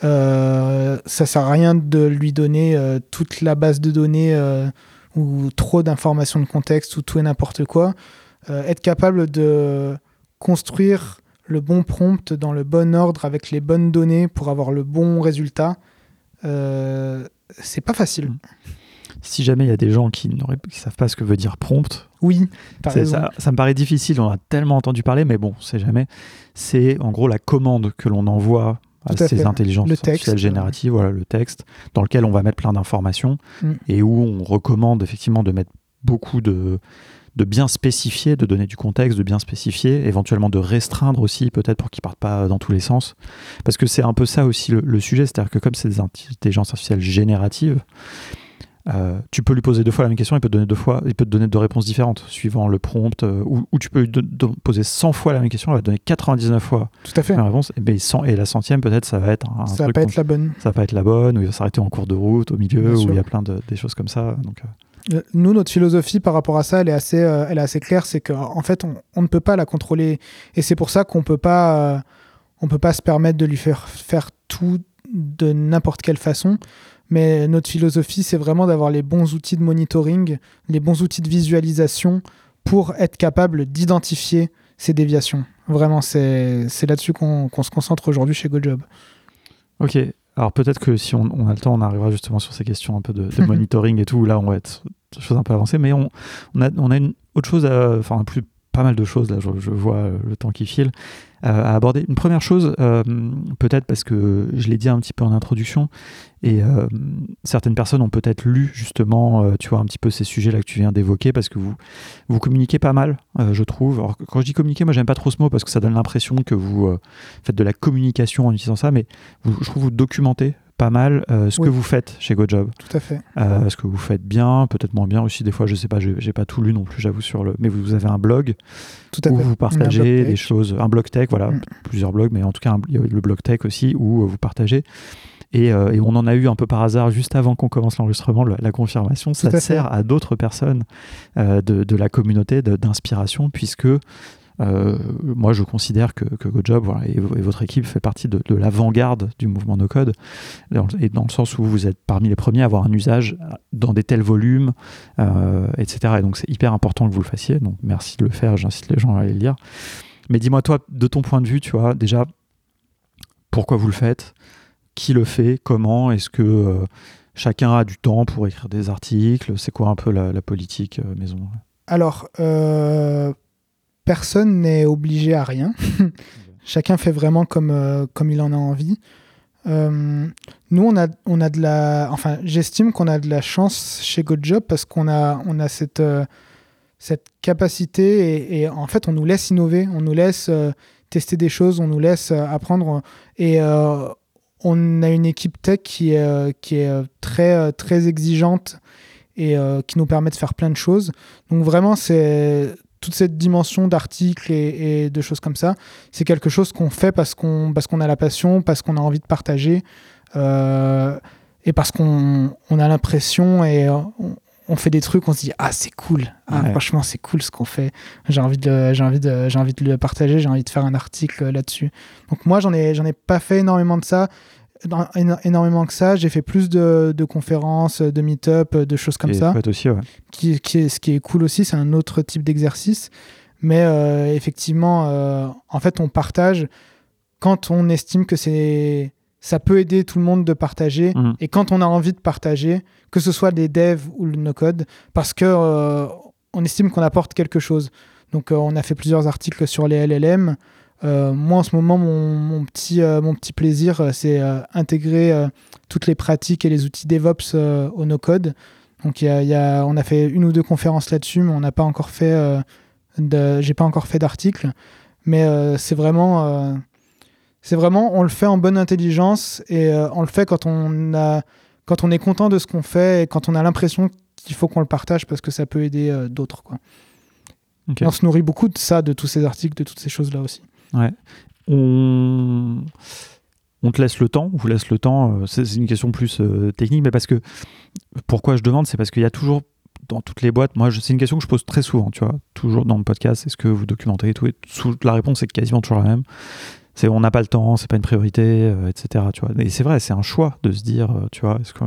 Euh, ça sert à rien de lui donner euh, toute la base de données euh, ou trop d'informations de contexte ou tout et n'importe quoi. Être capable de construire le bon prompt dans le bon ordre avec les bonnes données pour avoir le bon résultat, c'est pas facile. Mm. Si jamais il y a des gens qui ne savent pas ce que veut dire prompt, Oui, ça me paraît difficile, on a tellement entendu parler, mais bon, c'est jamais. C'est en gros la commande que l'on envoie à, Tout à ces fait. intelligences Le artificielles texte. génératives, voilà le texte, dans lequel on va mettre plein d'informations Mm. et où on recommande effectivement de mettre beaucoup de de bien spécifier, de donner du contexte, de bien spécifier, éventuellement de restreindre aussi, peut-être pour qu'ils partent pas dans tous les sens. Parce que c'est un peu ça aussi le, le sujet, c'est-à-dire que comme c'est des intelligences artificielles génératives, euh, tu peux lui poser deux fois la même question, il peut te donner deux fois, il peut te donner deux réponses différentes suivant le prompt, euh, ou, ou tu peux lui poser 100 fois la même question, elle va te donner 99 fois Tout à fait. la même réponse, et, ben, 100 et la centième peut-être ça va être un, ça va truc pas qu'on- être la bonne. ça va pas être la bonne, ou il va s'arrêter en cours de route, au milieu, Bien où sûr. il y a plein de des choses comme ça. Donc, euh, Nous, notre philosophie par rapport à ça, elle est assez, elle est assez claire, c'est qu'en en fait, on, on ne peut pas la contrôler, et c'est pour ça qu'on peut pas, on peut pas se permettre de lui faire faire tout de n'importe quelle façon. Mais notre philosophie, c'est vraiment d'avoir les bons outils de monitoring, les bons outils de visualisation pour être capable d'identifier ces déviations. Vraiment, c'est là-dessus qu'on qu'on se concentre aujourd'hui chez GoJob. Ok. Alors peut-être que si on, on a le temps, on arrivera justement sur ces questions un peu de, de monitoring et tout. Là, on va être sur des choses un peu avancées, mais on, on a, on a une autre chose, à, enfin plus pas mal de choses là. Je, vois euh, le temps qui file euh, à aborder. Une première chose, euh, peut-être parce que je l'ai dit un petit peu en introduction, et certaines personnes ont peut-être lu justement, tu vois, un petit peu ces sujets-là que tu viens d'évoquer, parce que vous vous communiquez pas mal, je trouve. Alors quand je dis communiquer, moi j'aime pas trop ce mot parce que ça donne l'impression que vous faites de la communication en utilisant ça, mais vous- je trouve vous documentez pas mal euh, ce Oui. que vous faites chez GoJob, Tout à fait. euh, ce que vous faites bien, peut-être moins bien aussi. Des fois, je sais pas, j'ai pas tout lu non plus, j'avoue sur le. Mais vous avez un blog Tout à où fait. vous partagez des choses, un blog tech, voilà, Mm. plusieurs blogs, mais en tout cas il y a le blog tech aussi où euh, vous partagez. Et, euh, et on en a eu un peu par hasard juste avant qu'on commence l'enregistrement la, la confirmation. Ça à sert à d'autres personnes euh, de, de la communauté d'inspiration puisque euh, moi je considère que, que GoJob et, votre équipe fait partie de, de l'avant-garde du mouvement no code dans et dans le sens où vous êtes parmi les premiers à avoir un usage dans des tels volumes, euh, etc. Et donc c'est hyper important que vous le fassiez. Donc merci de le faire. J'incite les gens à aller le lire. Mais dis-moi toi, de ton point de vue, tu vois déjà pourquoi vous le faites, qui le fait, comment, est-ce que euh, chacun a du temps pour écrire des articles, c'est quoi un peu la, politique maison? Alors, personne n'est obligé à rien. Chacun fait vraiment comme, euh, comme il en a envie. Euh, nous, on a, on a de la. Enfin, j'estime qu'on a de la chance chez GoodJob parce qu'on a, on a cette, euh, cette capacité et, et en fait, on nous laisse innover, on nous laisse tester des choses, on nous laisse apprendre. Et on a une équipe tech qui est, qui est très, très exigeante et qui nous permet de faire plein de choses. Donc vraiment, c'est toute cette dimension d'articles et, et de choses comme ça, c'est quelque chose qu'on fait parce qu'on parce qu'on a la passion, parce qu'on a envie de partager euh, et parce qu'on on a l'impression et on, on fait des trucs, on se dit ah c'est cool, ah, Ouais. franchement c'est cool ce qu'on fait, j'ai envie de le- j'ai envie de j'ai envie de le partager, j'ai envie de faire un article là-dessus. Donc moi j'en ai j'en ai pas fait énormément de ça. Énormément que ça. J'ai fait plus de, conférences, de meet-up, de choses comme ça. Aussi, ouais. qui, qui est, ce qui est cool aussi, c'est un autre type d'exercice. Mais euh, effectivement, euh, en fait, on partage quand on estime que c'est ça peut aider tout le monde de partager mhm. et quand on a envie de partager, que ce soit des devs ou le no-code, parce que euh, on estime qu'on apporte quelque chose. Donc, on a fait plusieurs articles sur les LLM. Moi, en ce moment, mon, petit, mon petit plaisir, c'est intégrer toutes les pratiques et les outils DevOps au no-code. Donc, y y a, on a fait une ou deux conférences là-dessus, mais on n'a pas encore fait j'ai pas encore fait d'article, mais euh, c'est vraiment, euh, c'est vraiment, on le fait en bonne intelligence et euh, on le fait quand on a, quand on est content de ce qu'on fait et quand on a l'impression qu'il faut qu'on le partage parce que ça peut aider d'autres, quoi. On se nourrit beaucoup de ça, de tous ces articles, de toutes ces choses-là aussi. Ouais. On on te laisse le temps, on vous laisse le temps. C'est une question plus technique, mais parce que pourquoi je demande, c'est parce qu'il y a toujours dans toutes les boîtes Moi, c'est une question que je pose très souvent, tu vois, toujours dans le podcast. Est-ce que vous documentez et tout et La réponse est quasiment toujours la même. C'est on n'a pas le temps, c'est pas une priorité, euh, etc. Tu vois. Et c'est vrai, c'est un choix de se dire, euh, tu vois, est-ce que,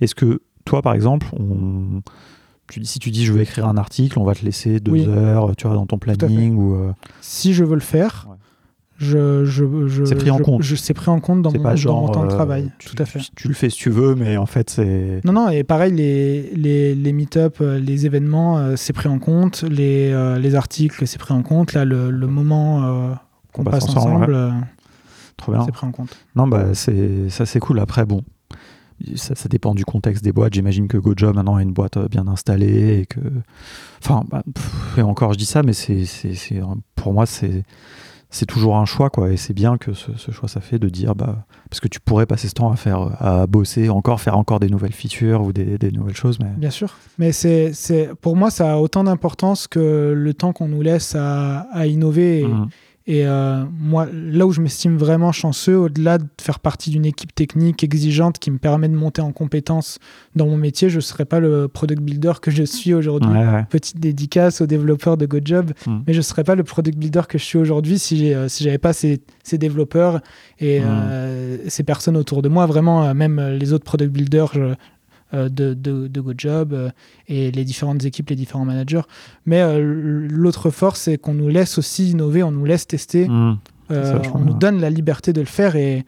est que toi, par exemple, on, tu si tu dis je veux écrire un article, on va te laisser deux heures, tu vois, dans ton planning ou. Euh, si je veux le faire, je, je, c'est pris en compte. c'est pris en compte dans, mon, dans mon, temps de travail. tu, tout à fait. Tu, le fais si tu veux, mais en fait, c'est. Non, non, et pareil, les, les, les meet-up, euh, les événements, euh, c'est pris en compte. Les, euh, les articles, c'est pris en compte. Là, le, le moment qu'on passe, ensemble, c'est pris en compte. Non, bah, c'est, ça, c'est cool. Après, bon. Ça, ça, dépend du contexte des boîtes. J'imagine que GoJob maintenant a une boîte bien installée et que. Enfin, bah, et encore, je dis ça, mais c'est, c'est pour moi, c'est c'est toujours un choix, quoi. Et c'est bien que ce, choix ça fait de dire, bah, parce que tu pourrais passer ce temps à faire, à bosser encore, faire encore des nouvelles features ou des, nouvelles choses. Mais... Bien sûr. Mais c'est, c'est, pour moi, ça a autant d'importance que le temps qu'on nous laisse à, innover. Et, mmh. Et euh, moi, là où je m'estime vraiment chanceux, au-delà de faire partie d'une équipe technique exigeante qui me permet de monter en compétences dans mon métier, je ne serais pas le product builder que je suis aujourd'hui. Petite dédicace aux développeurs de GoJob, mm. mais je ne serais pas le product builder que je suis aujourd'hui si, euh, si j'avais pas ces, ces, développeurs et mm. euh, ces personnes autour de moi. Vraiment, même les autres product builders, je, euh, de, de, de GoJob euh, et les différentes équipes, les différents managers. Mais euh, l'autre force, c'est qu'on nous laisse aussi innover, on nous laisse tester, mmh. on nous donne la liberté de le faire et,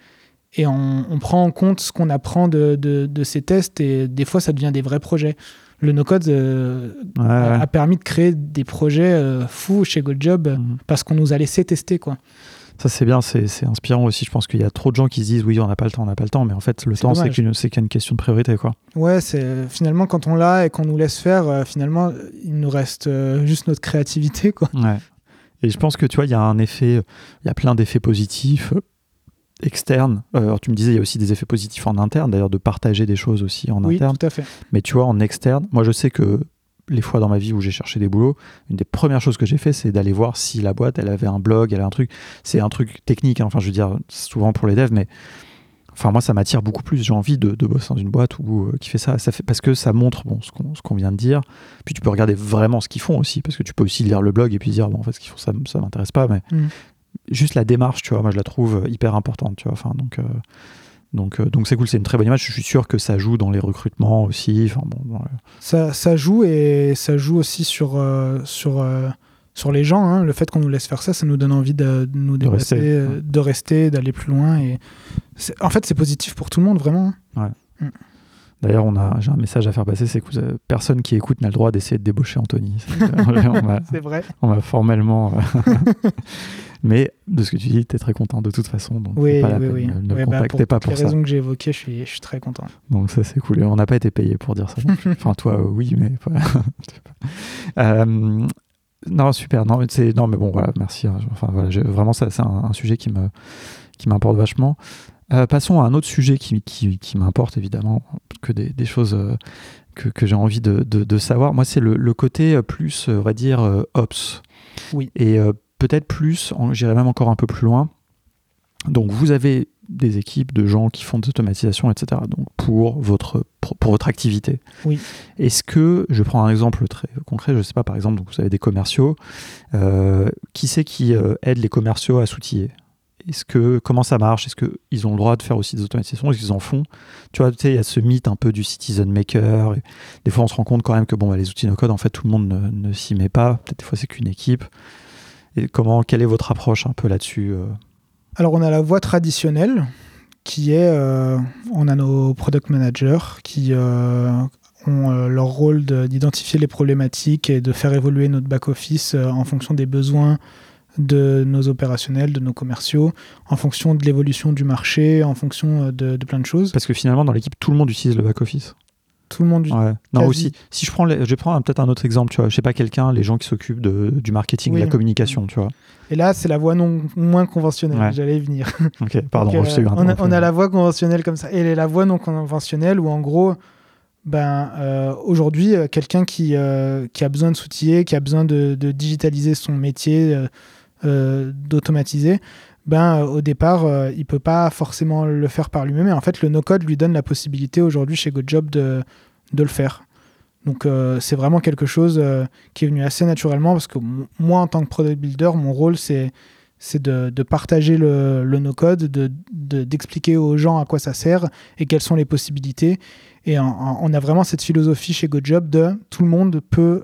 et on, prend en compte ce qu'on apprend de, de, ces tests et des fois ça devient des vrais projets. Le no-code a, permis de créer des projets fous chez GoJob mmh. parce qu'on nous a laissé tester. quoi. Ça, c'est bien, c'est inspirant aussi. Je pense qu'il y a trop de gens qui se disent oui, on n'a pas le temps, on n'a pas le temps, mais en fait, le temps, c'est qu'une question de priorité. Quoi. Ouais, c'est finalement, quand on l'a et qu'on nous laisse faire, euh, finalement, il nous reste euh, juste notre créativité. Quoi. Ouais. Et je pense que tu vois, il y a un effet, il y a plein d'effets positifs euh, externes. alors, tu me disais, il y a aussi des effets positifs en interne, d'ailleurs, de partager des choses aussi en oui, interne. tout à fait. Mais tu vois, en externe, moi, je sais que les fois dans ma vie où j'ai cherché des boulots, une des premières choses que j'ai fait, c'est d'aller voir si la boîte, elle avait un blog, elle a un truc. C'est un truc technique, hein. enfin, je veux dire, souvent pour les devs, mais enfin, moi, ça m'attire beaucoup plus. J'ai envie de, bosser dans une boîte où, euh, qui fait ça. ça fait, parce que ça montre bon, ce qu'on vient de dire. Puis tu peux regarder vraiment ce qu'ils font aussi, parce que tu peux aussi lire le blog et puis dire, bon, en fait, ce qu'ils font, ça, ça m'intéresse pas, mais mm. juste la démarche, tu vois, moi, je la trouve hyper importante, tu vois. Enfin, donc. Euh, donc, euh, donc c'est cool, c'est une très bonne image. Je suis sûr que ça joue dans les recrutements aussi. Enfin, bon, ça, ça, joue et ça joue aussi sur, euh, sur, euh, sur les gens. Hein. Le fait qu'on nous laisse faire ça, ça nous donne envie de, nous dépasser, de rester, d'aller plus loin. Et en fait, c'est positif pour tout le monde, vraiment. Ouais. Mm. D'ailleurs, on a, j'ai un message à faire passer, c'est que personne qui écoute n'a le droit d'essayer de débaucher Anthony. C'est vrai. On va formellement. Mais de ce que tu dis, tu es très content de toute façon. Donc oui, pas la oui, oui. Ne bah, contactez pas pour, les raisons que j'ai évoquées, je suis, je suis très content. Donc ça, c'est cool. Et on n'a pas été payé pour dire ça. enfin, toi, oui, mais. euh, non, super. Non, mais, non, mais bon, voilà, merci. Hein. Enfin, voilà, vraiment, ça, c'est un, sujet qui me qui m'importe vachement. Euh, passons à un autre sujet qui, qui, qui m'importe évidemment, que des, des choses euh, que, que j'ai envie de, de, de, savoir. Moi, c'est le, le, côté plus, on va dire, ops. Oui. Et peut-être plus, j'irai même encore un peu plus loin. Donc vous avez des équipes de gens qui font des automatisations, etc. Donc pour votre, pour, votre activité. Oui. Est-ce que, je prends un exemple très concret, je ne sais pas, par exemple, donc vous avez des commerciaux, euh, qui c'est qui euh, aide les commerciaux à s'outiller? Est-ce que comment ça marche? Est-ce qu'ils ont le droit de faire aussi des automatisations? Est-ce qu'ils en font? Tu vois, il y a ce mythe un peu du citizen maker. des fois, on se rend compte quand même que bon, bah, les outils no code, en fait, tout le monde ne, s'y met pas. Peut-être des fois, c'est qu'une équipe. Et comment, quelle est votre approche un peu là-dessus euh? Alors, on a la voie traditionnelle qui est, euh, on a nos product managers qui euh, ont leur rôle d'identifier les problématiques et de faire évoluer notre back office en fonction des besoins de nos opérationnels, de nos commerciaux, en fonction de l'évolution du marché, en fonction de, plein de choses. Parce que finalement, dans l'équipe, tout le monde utilise le back-office. Tout le monde ouais. Non, aussi. Si je prends, je vais prendre peut-être un autre exemple, tu vois. Je sais pas quelqu'un, les gens qui s'occupent du marketing, de la communication, tu vois. Et là, c'est la voie non moins conventionnelle. J'allais y venir. Ok, pardon. Euh, on, a, on a, la voie conventionnelle comme ça, et la voie non conventionnelle où en gros, ben, euh, aujourd'hui, quelqu'un qui, qui a besoin de s'outiller, qui a besoin de, de digitaliser son métier, euh, d'automatiser, ben, euh, au départ, euh, il peut pas forcément le faire par lui-même. Et en fait, le no-code lui donne la possibilité aujourd'hui chez GoJob de, de le faire. Donc c'est vraiment quelque chose qui est venu assez naturellement parce que moi, en tant que product builder, mon rôle, c'est c'est de, de, partager le, le no-code, d'expliquer de, aux gens à quoi ça sert et quelles sont les possibilités. Et on a vraiment cette philosophie chez GoJob de tout le monde peut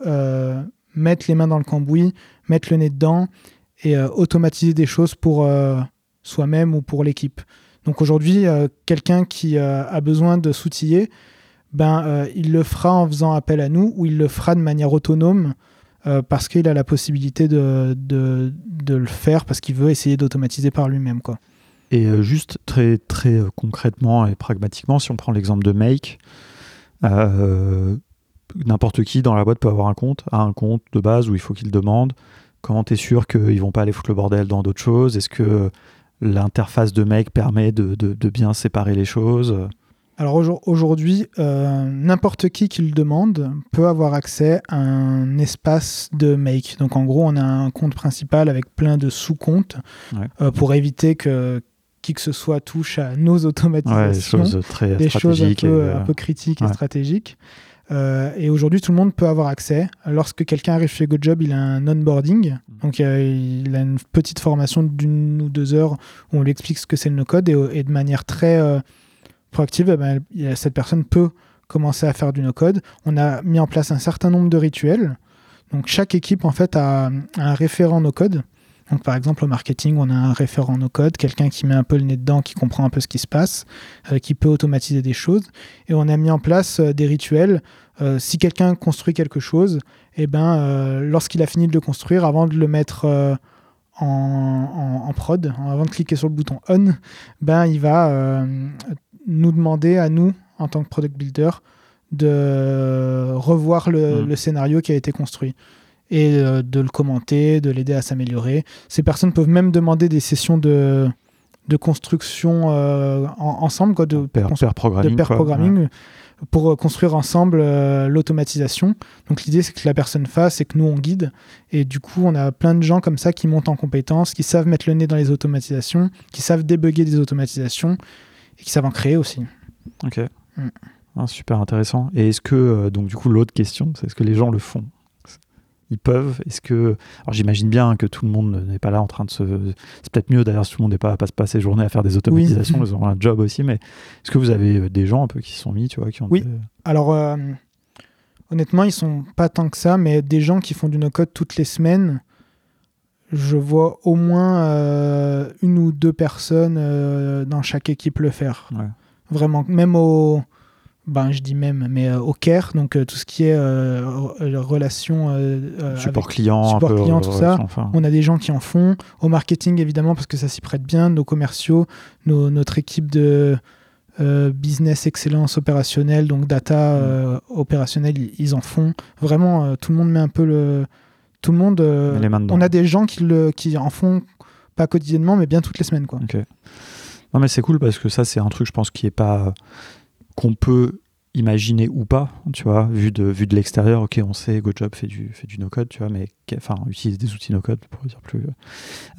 mettre les mains dans le cambouis, mettre le nez dedans et euh, automatiser des choses pour euh, soi-même ou pour l'équipe. Donc aujourd'hui, euh, quelqu'un qui a besoin de s'outiller, ben, il le fera en faisant appel à nous ou il le fera de manière autonome parce qu'il a la possibilité de, de, le faire parce qu'il veut essayer d'automatiser par lui-même. Quoi. Et juste très, très concrètement et pragmatiquement, si on prend l'exemple de Make, n'importe qui dans la boîte peut avoir un compte, a un compte de base où il faut qu'il demande Comment tu es sûr qu'ils vont pas aller foutre le bordel dans d'autres choses? Est-ce que l'interface de make permet de, bien séparer les choses? Alors aujourd'hui, euh, n'importe qui qui le demande peut avoir accès à un espace de make. Donc en gros, on a un compte principal avec plein de sous-comptes euh, pour éviter que qui que ce soit touche à nos automatisations, des choses, très des choses un peu, un peu critiques et stratégiques. Euh, et aujourd'hui, tout le monde peut avoir accès. Lorsque quelqu'un arrive chez GoJob, il a un onboarding. Mhm. Donc, il a une petite formation d'une ou deux heures où on lui explique ce que c'est le no-code. Et, de manière très euh, proactive, eh ben, cette personne peut commencer à faire du no-code. On a mis en place un certain nombre de rituels. Donc, chaque équipe, en fait, a un référent no-code. Donc, par exemple, au marketing, on a un référent no code, quelqu'un qui met un peu le nez dedans, qui comprend un peu ce qui se passe, euh, qui peut automatiser des choses. Et on a mis en place euh, des rituels. Euh, si quelqu'un construit quelque chose, et eh ben, lorsqu'il a fini de le construire, avant de le mettre en, prod, avant de cliquer sur le bouton on, ben, il va nous demander à nous, en tant que product builder, de revoir le mmh. scénario qui a été construit et euh, de le commenter, de l'aider à s'améliorer. Ces personnes peuvent même demander des sessions de, de construction euh, ensemble, quoi, de pair, programming, de programming pour euh, construire ensemble l'automatisation. Donc l'idée c'est que la personne fasse et que nous on guide. Et du coup on a plein de gens comme ça qui montent en compétences, qui savent mettre le nez dans les automatisations, qui savent débugger des automatisations et qui savent en créer aussi. Ok. Mm. Ah, super intéressant. Et est-ce que, donc du coup l'autre question, c'est est-ce que les gens le font? Ils peuvent Est-ce que. Alors j'imagine bien que tout le monde n'est pas là en train de se. C'est peut-être mieux d'ailleurs si tout le monde n'est pas à passer ses journées à faire des automatisations, ils ont un job aussi, mais est-ce que vous avez euh, des gens un peu qui se sont mis, tu vois, qui ont. Oui. Alors euh, honnêtement, ils sont pas tant que ça, mais des gens qui font du no-code toutes les semaines, je vois au moins euh, une ou deux personnes dans chaque équipe le faire. Vraiment, même au ben, je dis même, mais euh, au care, donc euh, tout ce qui est euh, relation support client, support client, tout ça. On a des gens qui en font. Au marketing, évidemment, parce que ça s'y prête bien. Nos commerciaux, notre équipe de business excellence opérationnelle, donc data mm. opérationnelle, ils, en font. Vraiment, tout le monde met un peu le. Tout le monde. on a des gens qui, le, qui en font pas quotidiennement, mais bien toutes les semaines, quoi. Non, mais c'est cool parce que ça, c'est un truc, je pense, qui est pas qu'on peut imaginer ou pas, tu vois, vu de, vu de l'extérieur, ok, on sait, GoJob fait du, fait du no-code, tu vois, mais enfin, utilise des outils no-code, pour dire plus.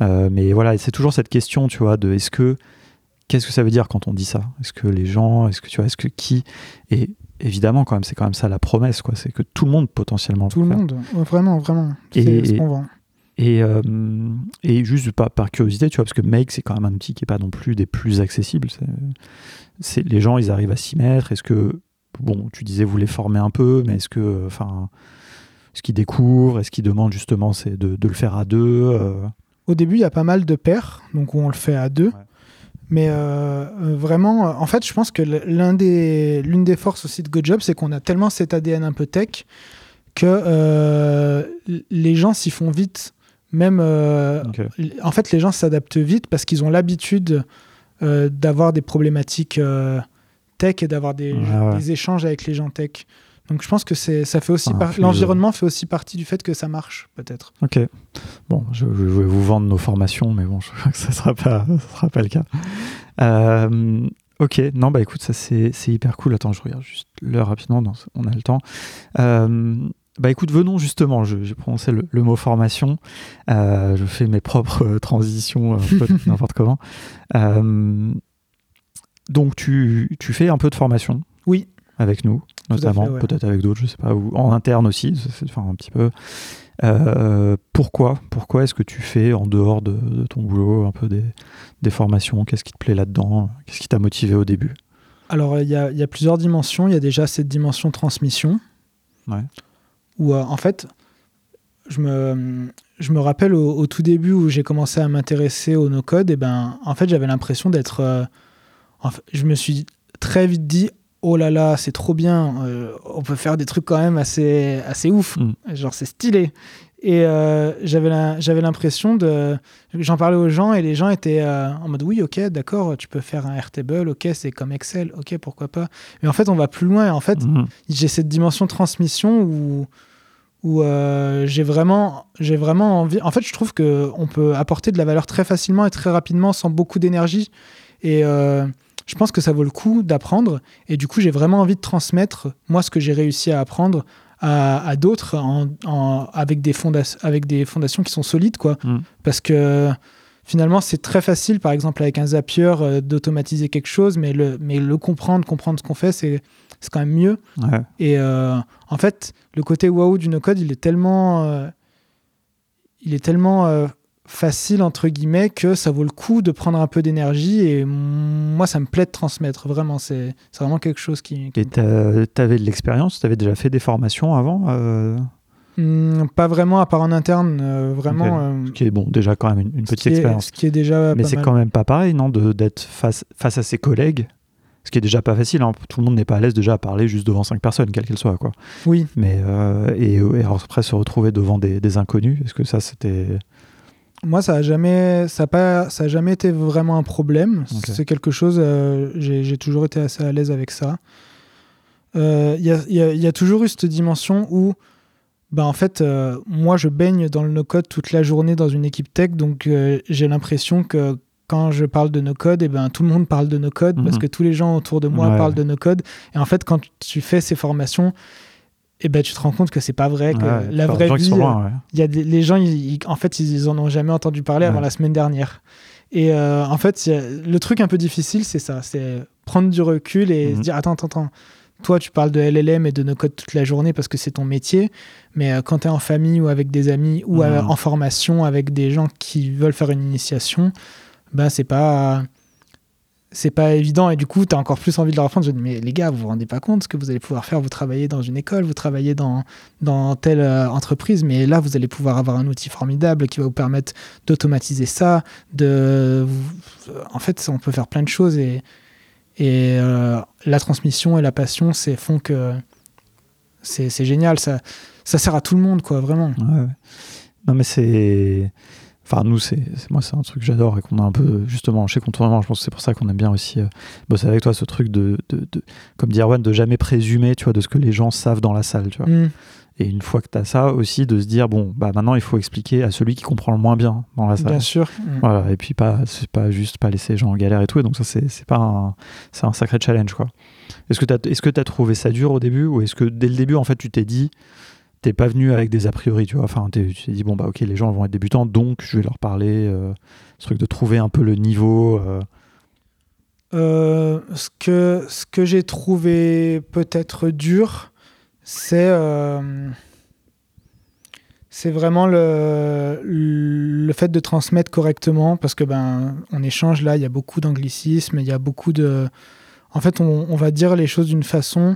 Euh, mais voilà, c'est toujours cette question, tu vois, de est-ce que, qu'est-ce que ça veut dire quand on dit ça? Est-ce que les gens, est-ce que tu vois, est-ce que qui? Et évidemment, quand même, c'est quand même ça la promesse, quoi, c'est que tout le monde potentiellement. Tout le monde, vraiment, vraiment. Et, Et, et juste par, par, curiosité, tu vois, parce que Make, c'est quand même un outil qui n'est pas non plus des plus accessibles. C'est, les gens, ils arrivent à s'y mettre. Est-ce que, bon, tu disais, vous les formez un peu, mais est-ce que, enfin, ce qu'ils découvrent Est-ce qu'ils demandent justement c'est de, de, le faire à deux Au début, il y a pas mal de pairs, donc où on le fait à deux. Mais euh, euh, vraiment, en fait, je pense que l'une des, des forces aussi de GoJob, c'est qu'on a tellement cet ADN un peu tech que euh, les gens s'y font vite. Même, en fait, les gens s'adaptent vite parce qu'ils ont l'habitude d'avoir des problématiques tech et d'avoir des, des, échanges avec les gens tech. Donc je pense que c'est ça fait aussi l'environnement fait aussi partie du fait que ça marche peut-être. Ok. Bon, je, vais vous vendre nos formations, mais bon, je crois que ça sera pas sera pas le cas. Euh, ok. Non, bah écoute, ça c'est hyper cool. Attends, je regarde juste l'heure rapidement. on a le temps. Euh, bah écoute, venons justement, j'ai prononcé le, mot formation, euh, je fais mes propres transitions n'importe comment. donc tu, tu, fais un peu de formation Oui. Avec nous notamment, peut-être avec d'autres, je sais pas, ou en interne aussi, faire un petit peu. Euh, pourquoi Pourquoi est-ce que tu fais en dehors de, ton boulot un peu des, des formations? Qu'est-ce qui te plaît là-dedans? Qu'est-ce qui t'a motivé au début? Alors, il y a, y a, plusieurs dimensions. Il y a déjà cette dimension transmission. Ouais. Où, euh, en fait, je me, je me rappelle au, tout début où j'ai commencé à m'intéresser au no-code, et ben, en fait, j'avais l'impression d'être. Euh, je me suis très vite dit oh là là, c'est trop bien, euh, on peut faire des trucs quand même assez, assez ouf, mm. genre c'est stylé. Et euh, j'avais l'impression de. J'en parlais aux gens et les gens étaient euh, en mode oui, ok, d'accord, tu peux faire un Airtable, ok, c'est comme Excel, ok, pourquoi pas. Mais en fait, on va plus loin. En fait, mm. j'ai cette dimension transmission où, où j'ai vraiment, vraiment envie. En fait, je trouve qu'on peut apporter de la valeur très facilement et très rapidement sans beaucoup d'énergie. Et je pense que ça vaut le coup d'apprendre. Et du coup, j'ai vraiment envie de transmettre, moi, ce que j'ai réussi à apprendre à, d'autres avec, des avec des fondations qui sont solides. quoi. Mm. Parce que finalement, c'est très facile, par exemple, avec un Zapier, euh, d'automatiser quelque chose, mais le, mais le comprendre, comprendre ce qu'on fait, c'est quand même mieux. Et euh, en fait, le côté waouh du no-code, il est tellement... Euh, il est tellement facile entre guillemets que ça vaut le coup de prendre un peu d'énergie et moi ça me plaît de transmettre vraiment c'est vraiment quelque chose qui, et t'avais de l'expérience? T'avais déjà fait des formations avant euh? Hmm, pas vraiment à part en interne euh, vraiment euh, ce qui est bon déjà quand même une, petite expérience ce qui est déjà mais c'est quand même pas pareil non d'être face face à ses collègues ce qui est déjà pas facile, hein. tout le monde n'est pas à l'aise déjà à parler juste devant cinq personnes, quelles qu'elles soient. Quoi. Oui. Mais, et, après se retrouver devant des, des inconnus, est-ce que ça c'était moi, ça a jamais, ça pas, ça a jamais été vraiment un problème. C'est quelque chose. Euh, j'ai toujours été assez à l'aise avec ça. Il euh, y, y, a toujours eu cette dimension où, bah, en fait, euh, moi, je baigne dans le no-code toute la journée dans une équipe tech, donc j'ai l'impression que quand je parle de no-code, et eh ben, tout le monde parle de no-code parce mhm. que tous les gens autour de moi parlent de no-code. Et en fait, quand tu fais ces formations, et ben tu te rends compte que c'est pas vrai que la vraie vie il y a les gens en fait ils en ont jamais entendu parler avant la semaine dernière. Et euh, en fait le truc un peu difficile c'est ça c'est prendre du recul et se mhm. dire attends attends attends. Toi tu parles de LLM et de no code toute la journée parce que c'est ton métier mais euh, quand tu es en famille ou avec des amis ou en formation avec des gens qui veulent faire une initiation ben c'est pas c'est pas évident et du coup tu as encore plus envie de leur apprendre je dis mais les gars vous vous rendez pas compte ce que vous allez pouvoir faire vous travaillez dans une école vous travaillez dans, dans telle euh, entreprise mais là vous allez pouvoir avoir un outil formidable qui va vous permettre d'automatiser ça de en fait on peut faire plein de choses et, et euh, la transmission et la passion c'est font que c'est génial. Ça ça sert à tout le monde quoi vraiment. Non mais c'est Enfin, nous, c'est moi, c'est un truc que j'adore et qu'on a un peu justement chez Contournement. Je pense que c'est pour ça qu'on aime bien aussi euh, bosser avec toi, ce truc de, de, de, comme dit Erwan, de jamais présumer, tu vois, de ce que les gens savent dans la salle, tu vois. Mm. Et une fois que tu as ça aussi, de se dire, bon, bah maintenant, il faut expliquer à celui qui comprend le moins bien dans la salle. Bien sûr. Mm. Voilà, et puis pas, c'est pas juste pas laisser les gens en galère et tout. Et donc, ça, c'est pas un, c'est un sacré challenge, quoi. Est-ce que tu as, est-ce que as trouvé ça dur au début ou est-ce que dès le début, en fait, tu t'es dit, t'es pas venu avec des a priori, tu vois. Enfin, tu t'es dit, bon, bah, ok, les gens vont être débutants, donc je vais leur parler. Euh, ce truc de trouver un peu le niveau. Euh. Euh, ce que, ce que j'ai trouvé peut-être dur, c'est. c'est vraiment le, le fait de transmettre correctement parce que ben on échange là, il y a beaucoup d'anglicisme, il y a beaucoup de en fait on, on va dire les choses d'une façon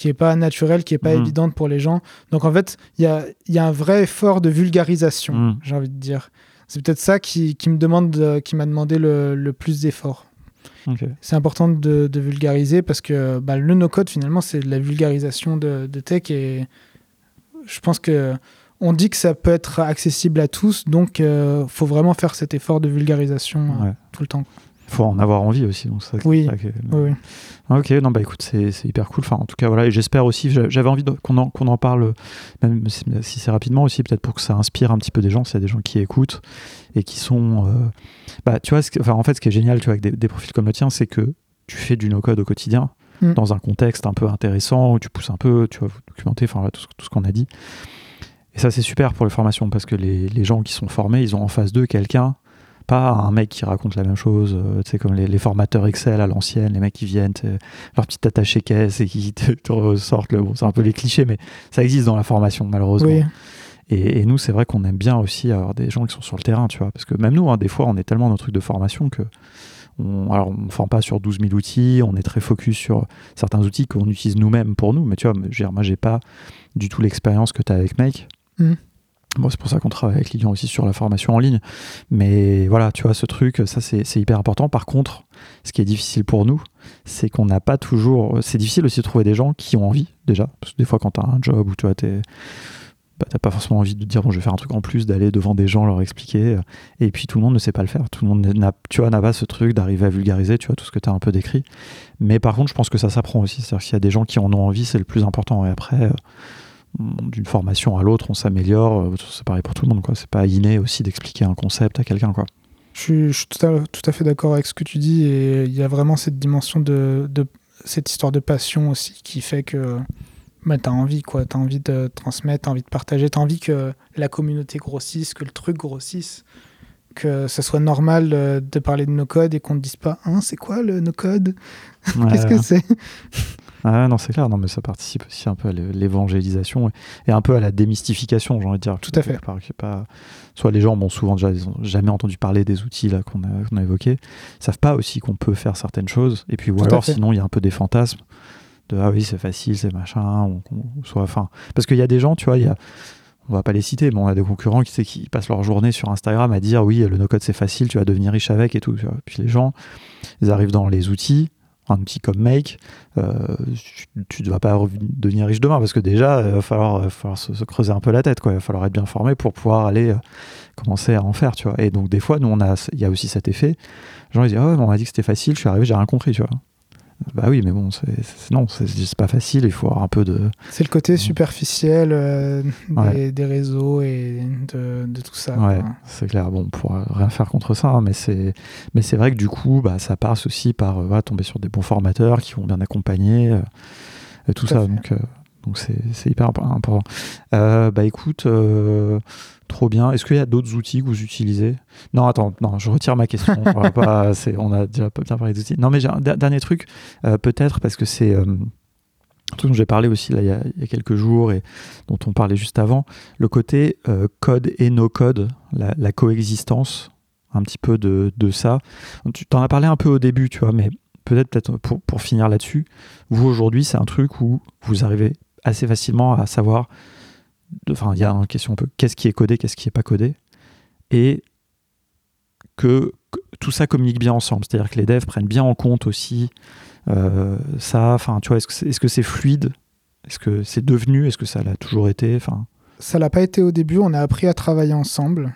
qui est pas naturelle, qui est pas mhm. évidente pour les gens. Donc en fait, il y a, y a, un vrai effort de vulgarisation, mhm. j'ai envie de dire. C'est peut-être ça qui, qui, me demande, qui m'a demandé le, le plus d'efforts. C'est important de, de, vulgariser parce que bah, le no-code, finalement, c'est de la vulgarisation de, de, tech et je pense que on dit que ça peut être accessible à tous, donc il euh, faut vraiment faire cet effort de vulgarisation euh, tout le temps. Il faut en avoir envie aussi. Donc ça, oui. oui, Ok, non, bah écoute, c'est hyper cool. Enfin, en tout cas, voilà, et j'espère aussi, j'avais envie qu'on en, qu'on en parle, même si, c'est rapidement aussi, peut-être pour que ça inspire un petit peu des gens, s'il y a des gens qui écoutent et qui sont. Euh, bah, tu vois, enfin, en fait, ce qui est génial, tu vois, avec des, profils comme le tien, c'est que tu fais du no-code au quotidien, mm. dans un contexte un peu intéressant, où tu pousses un peu, tu vas vous documenter, enfin, tout, tout ce qu'on a dit. Et ça, c'est super pour les formations parce que les, les, gens qui sont formés, ils ont en face d'eux quelqu'un, pas un mec qui raconte la même chose, euh, tu sais, comme les, les, formateurs Excel à l'ancienne, les mecs qui viennent, leur petite attaché caisse et qui te, ressortent le. Bon, c'est un peu les clichés, mais ça existe dans la formation, malheureusement. Et, et, nous, c'est vrai qu'on aime bien aussi avoir des gens qui sont sur le terrain, tu vois, parce que même nous, hein, des fois, on est tellement dans le truc de formation que. On, alors, on ne forme pas sur 12 000 outils, on est très focus sur certains outils qu'on utilise nous-mêmes pour nous, mais tu vois, moi, j'ai pas du tout l'expérience que tu as avec Mike. Mm. C'est pour ça qu'on travaille avec Lilian aussi sur la formation en ligne. Mais voilà, tu vois, ce truc, ça c'est hyper important. Par contre, ce qui est difficile pour nous, c'est qu'on n'a pas toujours. C'est difficile aussi de trouver des gens qui ont envie, déjà. Parce que des fois, quand tu as un job où tu vois, bah, t'as pas forcément envie de dire bon je vais faire un truc en plus d'aller devant des gens leur expliquer et puis tout le monde ne sait pas le faire tout le monde n'a pas ce truc d'arriver à vulgariser tu vois tout ce que tu as un peu décrit mais par contre je pense que ça s'apprend aussi c'est à dire s'il y a des gens qui en ont envie c'est le plus important et après euh, d'une formation à l'autre, on s'améliore. Euh, c'est pareil pour tout le monde. Quoi. C'est pas inné aussi d'expliquer un concept à quelqu'un. Quoi. Je suis, tout, à, fait d'accord avec ce que tu dis. Et il y a vraiment cette dimension de, de cette histoire de passion aussi qui fait que bah, tu as envie. Tu as envie de transmettre, tu as envie de partager, tu as envie que la communauté grossisse, que le truc grossisse. Que ça soit normal euh, de parler de nos codes et qu'on ne dise pas hein, c'est quoi le no code Qu'est-ce que c'est? Ah non, c'est clair, non, mais ça participe aussi un peu à l'évangélisation et un peu à la démystification, j'ai envie de dire. Tout à fait. Pas... Soit les gens, bon, souvent déjà, ils n'ont jamais entendu parler des outils là qu'on a, a évoqués, ils savent pas aussi qu'on peut faire certaines choses, et puis ou alors sinon il y a un peu des fantasmes de ah oui, c'est facile, c'est machin, soit, enfin, parce qu'il y a des gens, tu vois, il y a on va pas les citer, mais on a des concurrents qui, qui passent leur journée sur Instagram à dire oui, le no-code c'est facile, tu vas devenir riche avec et tout. Puis les gens, ils arrivent dans les outils, un outil comme Make, euh, tu ne vas pas devenir riche demain parce que déjà, il va falloir, falloir se, creuser un peu la tête. Quoi. Il va falloir être bien formé pour pouvoir aller euh, commencer à en faire. Tu vois. Et donc, des fois, nous, on a, il y a aussi cet effet. Gens ils disent oh, on m'a dit que c'était facile, je suis arrivé, j'ai rien compris. Tu vois. Bah oui, mais bon, c'est, non, c'est pas facile, il faut avoir un peu de... C'est le côté superficiel euh, des, réseaux et de, tout ça. Ouais, c'est clair, bon, on pourra rien faire contre ça, hein, mais, c'est, mais c'est vrai que du coup, bah, ça passe aussi par euh, tomber sur des bons formateurs qui vont bien accompagner, euh, et tout, ça, donc, donc c'est, hyper important. bah écoute... Trop bien. Est-ce qu'il y a d'autres outils que vous utilisez? Non, attends, non, je retire ma question. on, pas, on a déjà bien parlé d'outils. Non, mais j'ai un dernier truc, euh, peut-être parce que c'est euh, un truc dont j'ai parlé aussi là, il, y a, quelques jours et dont on parlait juste avant, le côté euh, code et no code, la, coexistence, un petit peu de, de ça. Tu t'en as parlé un peu au début, tu vois, mais peut-être peut-être pour, pour finir là-dessus, vous aujourd'hui, c'est un truc où vous arrivez assez facilement à savoir enfin, il y a une question un peu qu'est-ce qui est codé, qu'est-ce qui n'est pas codé, et que, tout ça communique bien ensemble. C'est-à-dire que les devs prennent bien en compte aussi euh, ça. Enfin, tu vois, est-ce que c'est fluide Est-ce que c'est devenu Est-ce que ça l'a toujours été Enfin. Ça l'a pas été au début. On a appris à travailler ensemble.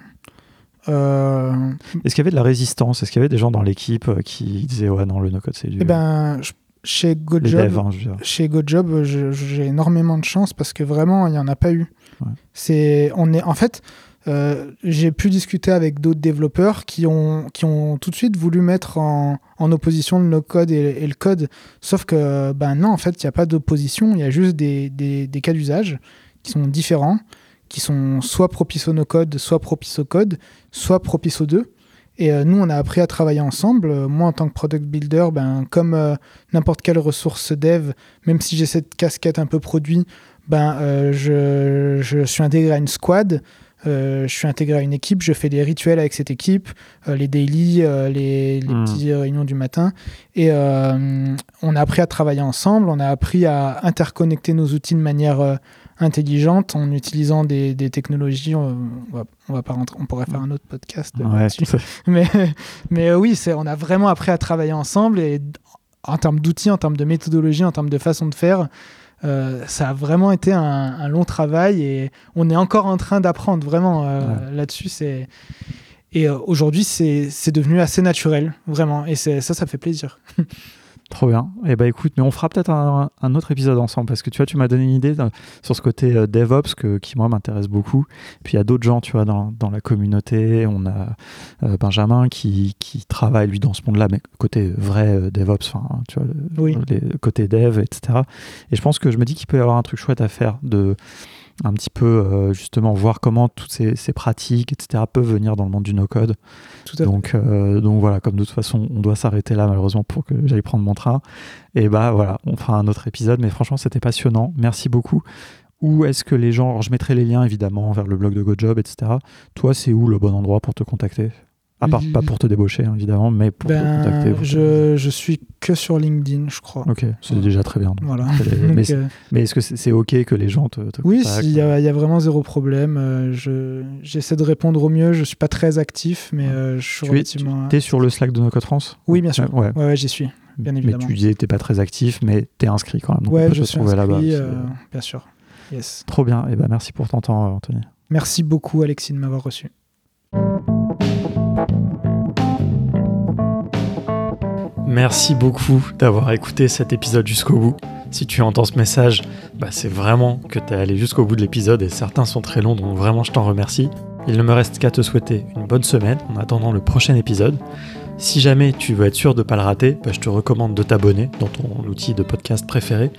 Euh, est-ce qu'il y avait de la résistance? Est-ce qu'il y avait des gens dans l'équipe euh, qui disaient ouais non le no code c'est du. Eh ben, chez GoJob, hein, chez GoJob, j'ai énormément de chance parce que vraiment il n'y en a pas eu. C'est, on est, en fait, euh, j'ai pu discuter avec d'autres développeurs qui ont, qui ont tout de suite voulu mettre en, en opposition le no-code et, le code. Sauf que, ben non, en fait, il n'y a pas d'opposition, il y a juste des, des, des cas d'usage qui sont différents, qui sont soit propices au no-code, soit propices au code, soit propices aux deux. Et nous, on a appris à travailler ensemble. Moi, en tant que product builder, ben, comme n'importe quelle ressource dev, même si j'ai cette casquette un peu produit, ben, je, je, suis intégré à une squad. je suis intégré à une équipe, je fais des rituels avec cette équipe, les daily, les, les Hmm. petites réunions du matin. Et on a appris à travailler ensemble, on a appris à interconnecter nos outils de manière intelligente en utilisant des, des technologies. On, va, on, va, pas rentrer, on pourrait faire un autre podcast. Ouais, mais, mais euh, oui, on a vraiment appris à travailler ensemble et en termes d'outils, en termes de méthodologie, en termes de façon de faire. Euh, ça a vraiment été un, un, long travail et on est encore en train d'apprendre vraiment euh, ouais. là-dessus. C'est et euh, aujourd'hui c'est devenu assez naturel vraiment et ça ça fait plaisir. Trop bien. Et eh bah écoute, mais on fera peut-être un, un, autre épisode ensemble parce que tu vois, tu m'as donné une idée sur ce côté euh, DevOps que, qui moi m'intéresse beaucoup. Puis il y a d'autres gens, tu vois, dans, dans, la communauté. On a euh, Benjamin qui, qui, travaille lui dans ce monde-là, mais côté vrai euh, DevOps, enfin, tu vois, oui. les, côté dev, etc. Et je pense que je me dis qu'il peut y avoir un truc chouette à faire de un petit peu euh, justement voir comment toutes ces, ces, pratiques, etc., peuvent venir dans le monde du no-code. Donc, euh, donc voilà, comme de toute façon, on doit s'arrêter là malheureusement pour que j'aille prendre mon train. Et bah voilà, on fera un autre épisode, mais franchement, c'était passionnant. Merci beaucoup. Où est-ce que les gens, alors je mettrai les liens évidemment vers le blog de GoJob, etc. Toi, c'est où le bon endroit pour te contacter? À part, pas pour te débaucher, hein, évidemment, mais pour ben, te contacter. Pour je, je, suis que sur LinkedIn, je crois. Ok, c'est ouais. déjà très bien. Voilà. mais, euh... mais est-ce que c'est est OK que les gens te, te Oui, il y, y, a vraiment zéro problème. Euh, J'essaie de répondre au mieux. Je ne suis pas très actif, mais euh, je suis tu relativement... Tu es sur le Slack de No Code France? Oui, bien sûr. Ouais, ouais. j'y suis, bien évidemment. Mais tu disais que tu n'es pas très actif, mais tu es inscrit quand même. Donc ouais, on peut je te suis trouver inscrit, là-bas. euh, bien sûr. Yes. Trop bien. Et ben, merci pour ton temps, Anthony. Merci beaucoup, Alexis, de m'avoir reçu. Merci beaucoup d'avoir écouté cet épisode jusqu'au bout. Si tu entends ce message, bah c'est vraiment que tu es allé jusqu'au bout de l'épisode et certains sont très longs, donc vraiment je t'en remercie. Il ne me reste qu'à te souhaiter une bonne semaine en attendant le prochain épisode. Si jamais tu veux être sûr de ne pas le rater, bah je te recommande de t'abonner dans ton outil de podcast préféré.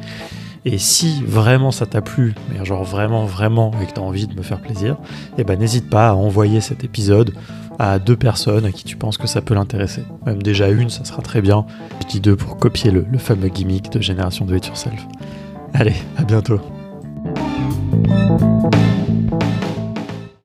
Et si vraiment ça t'a plu, mais genre vraiment, vraiment, et que tu as envie de me faire plaisir, eh ben n'hésite pas à envoyer cet épisode à deux personnes à qui tu penses que ça peut l'intéresser. Même déjà une, ça sera très bien. Je dis deux pour copier le, fameux gimmick de génération de It Yourself. Allez, à bientôt.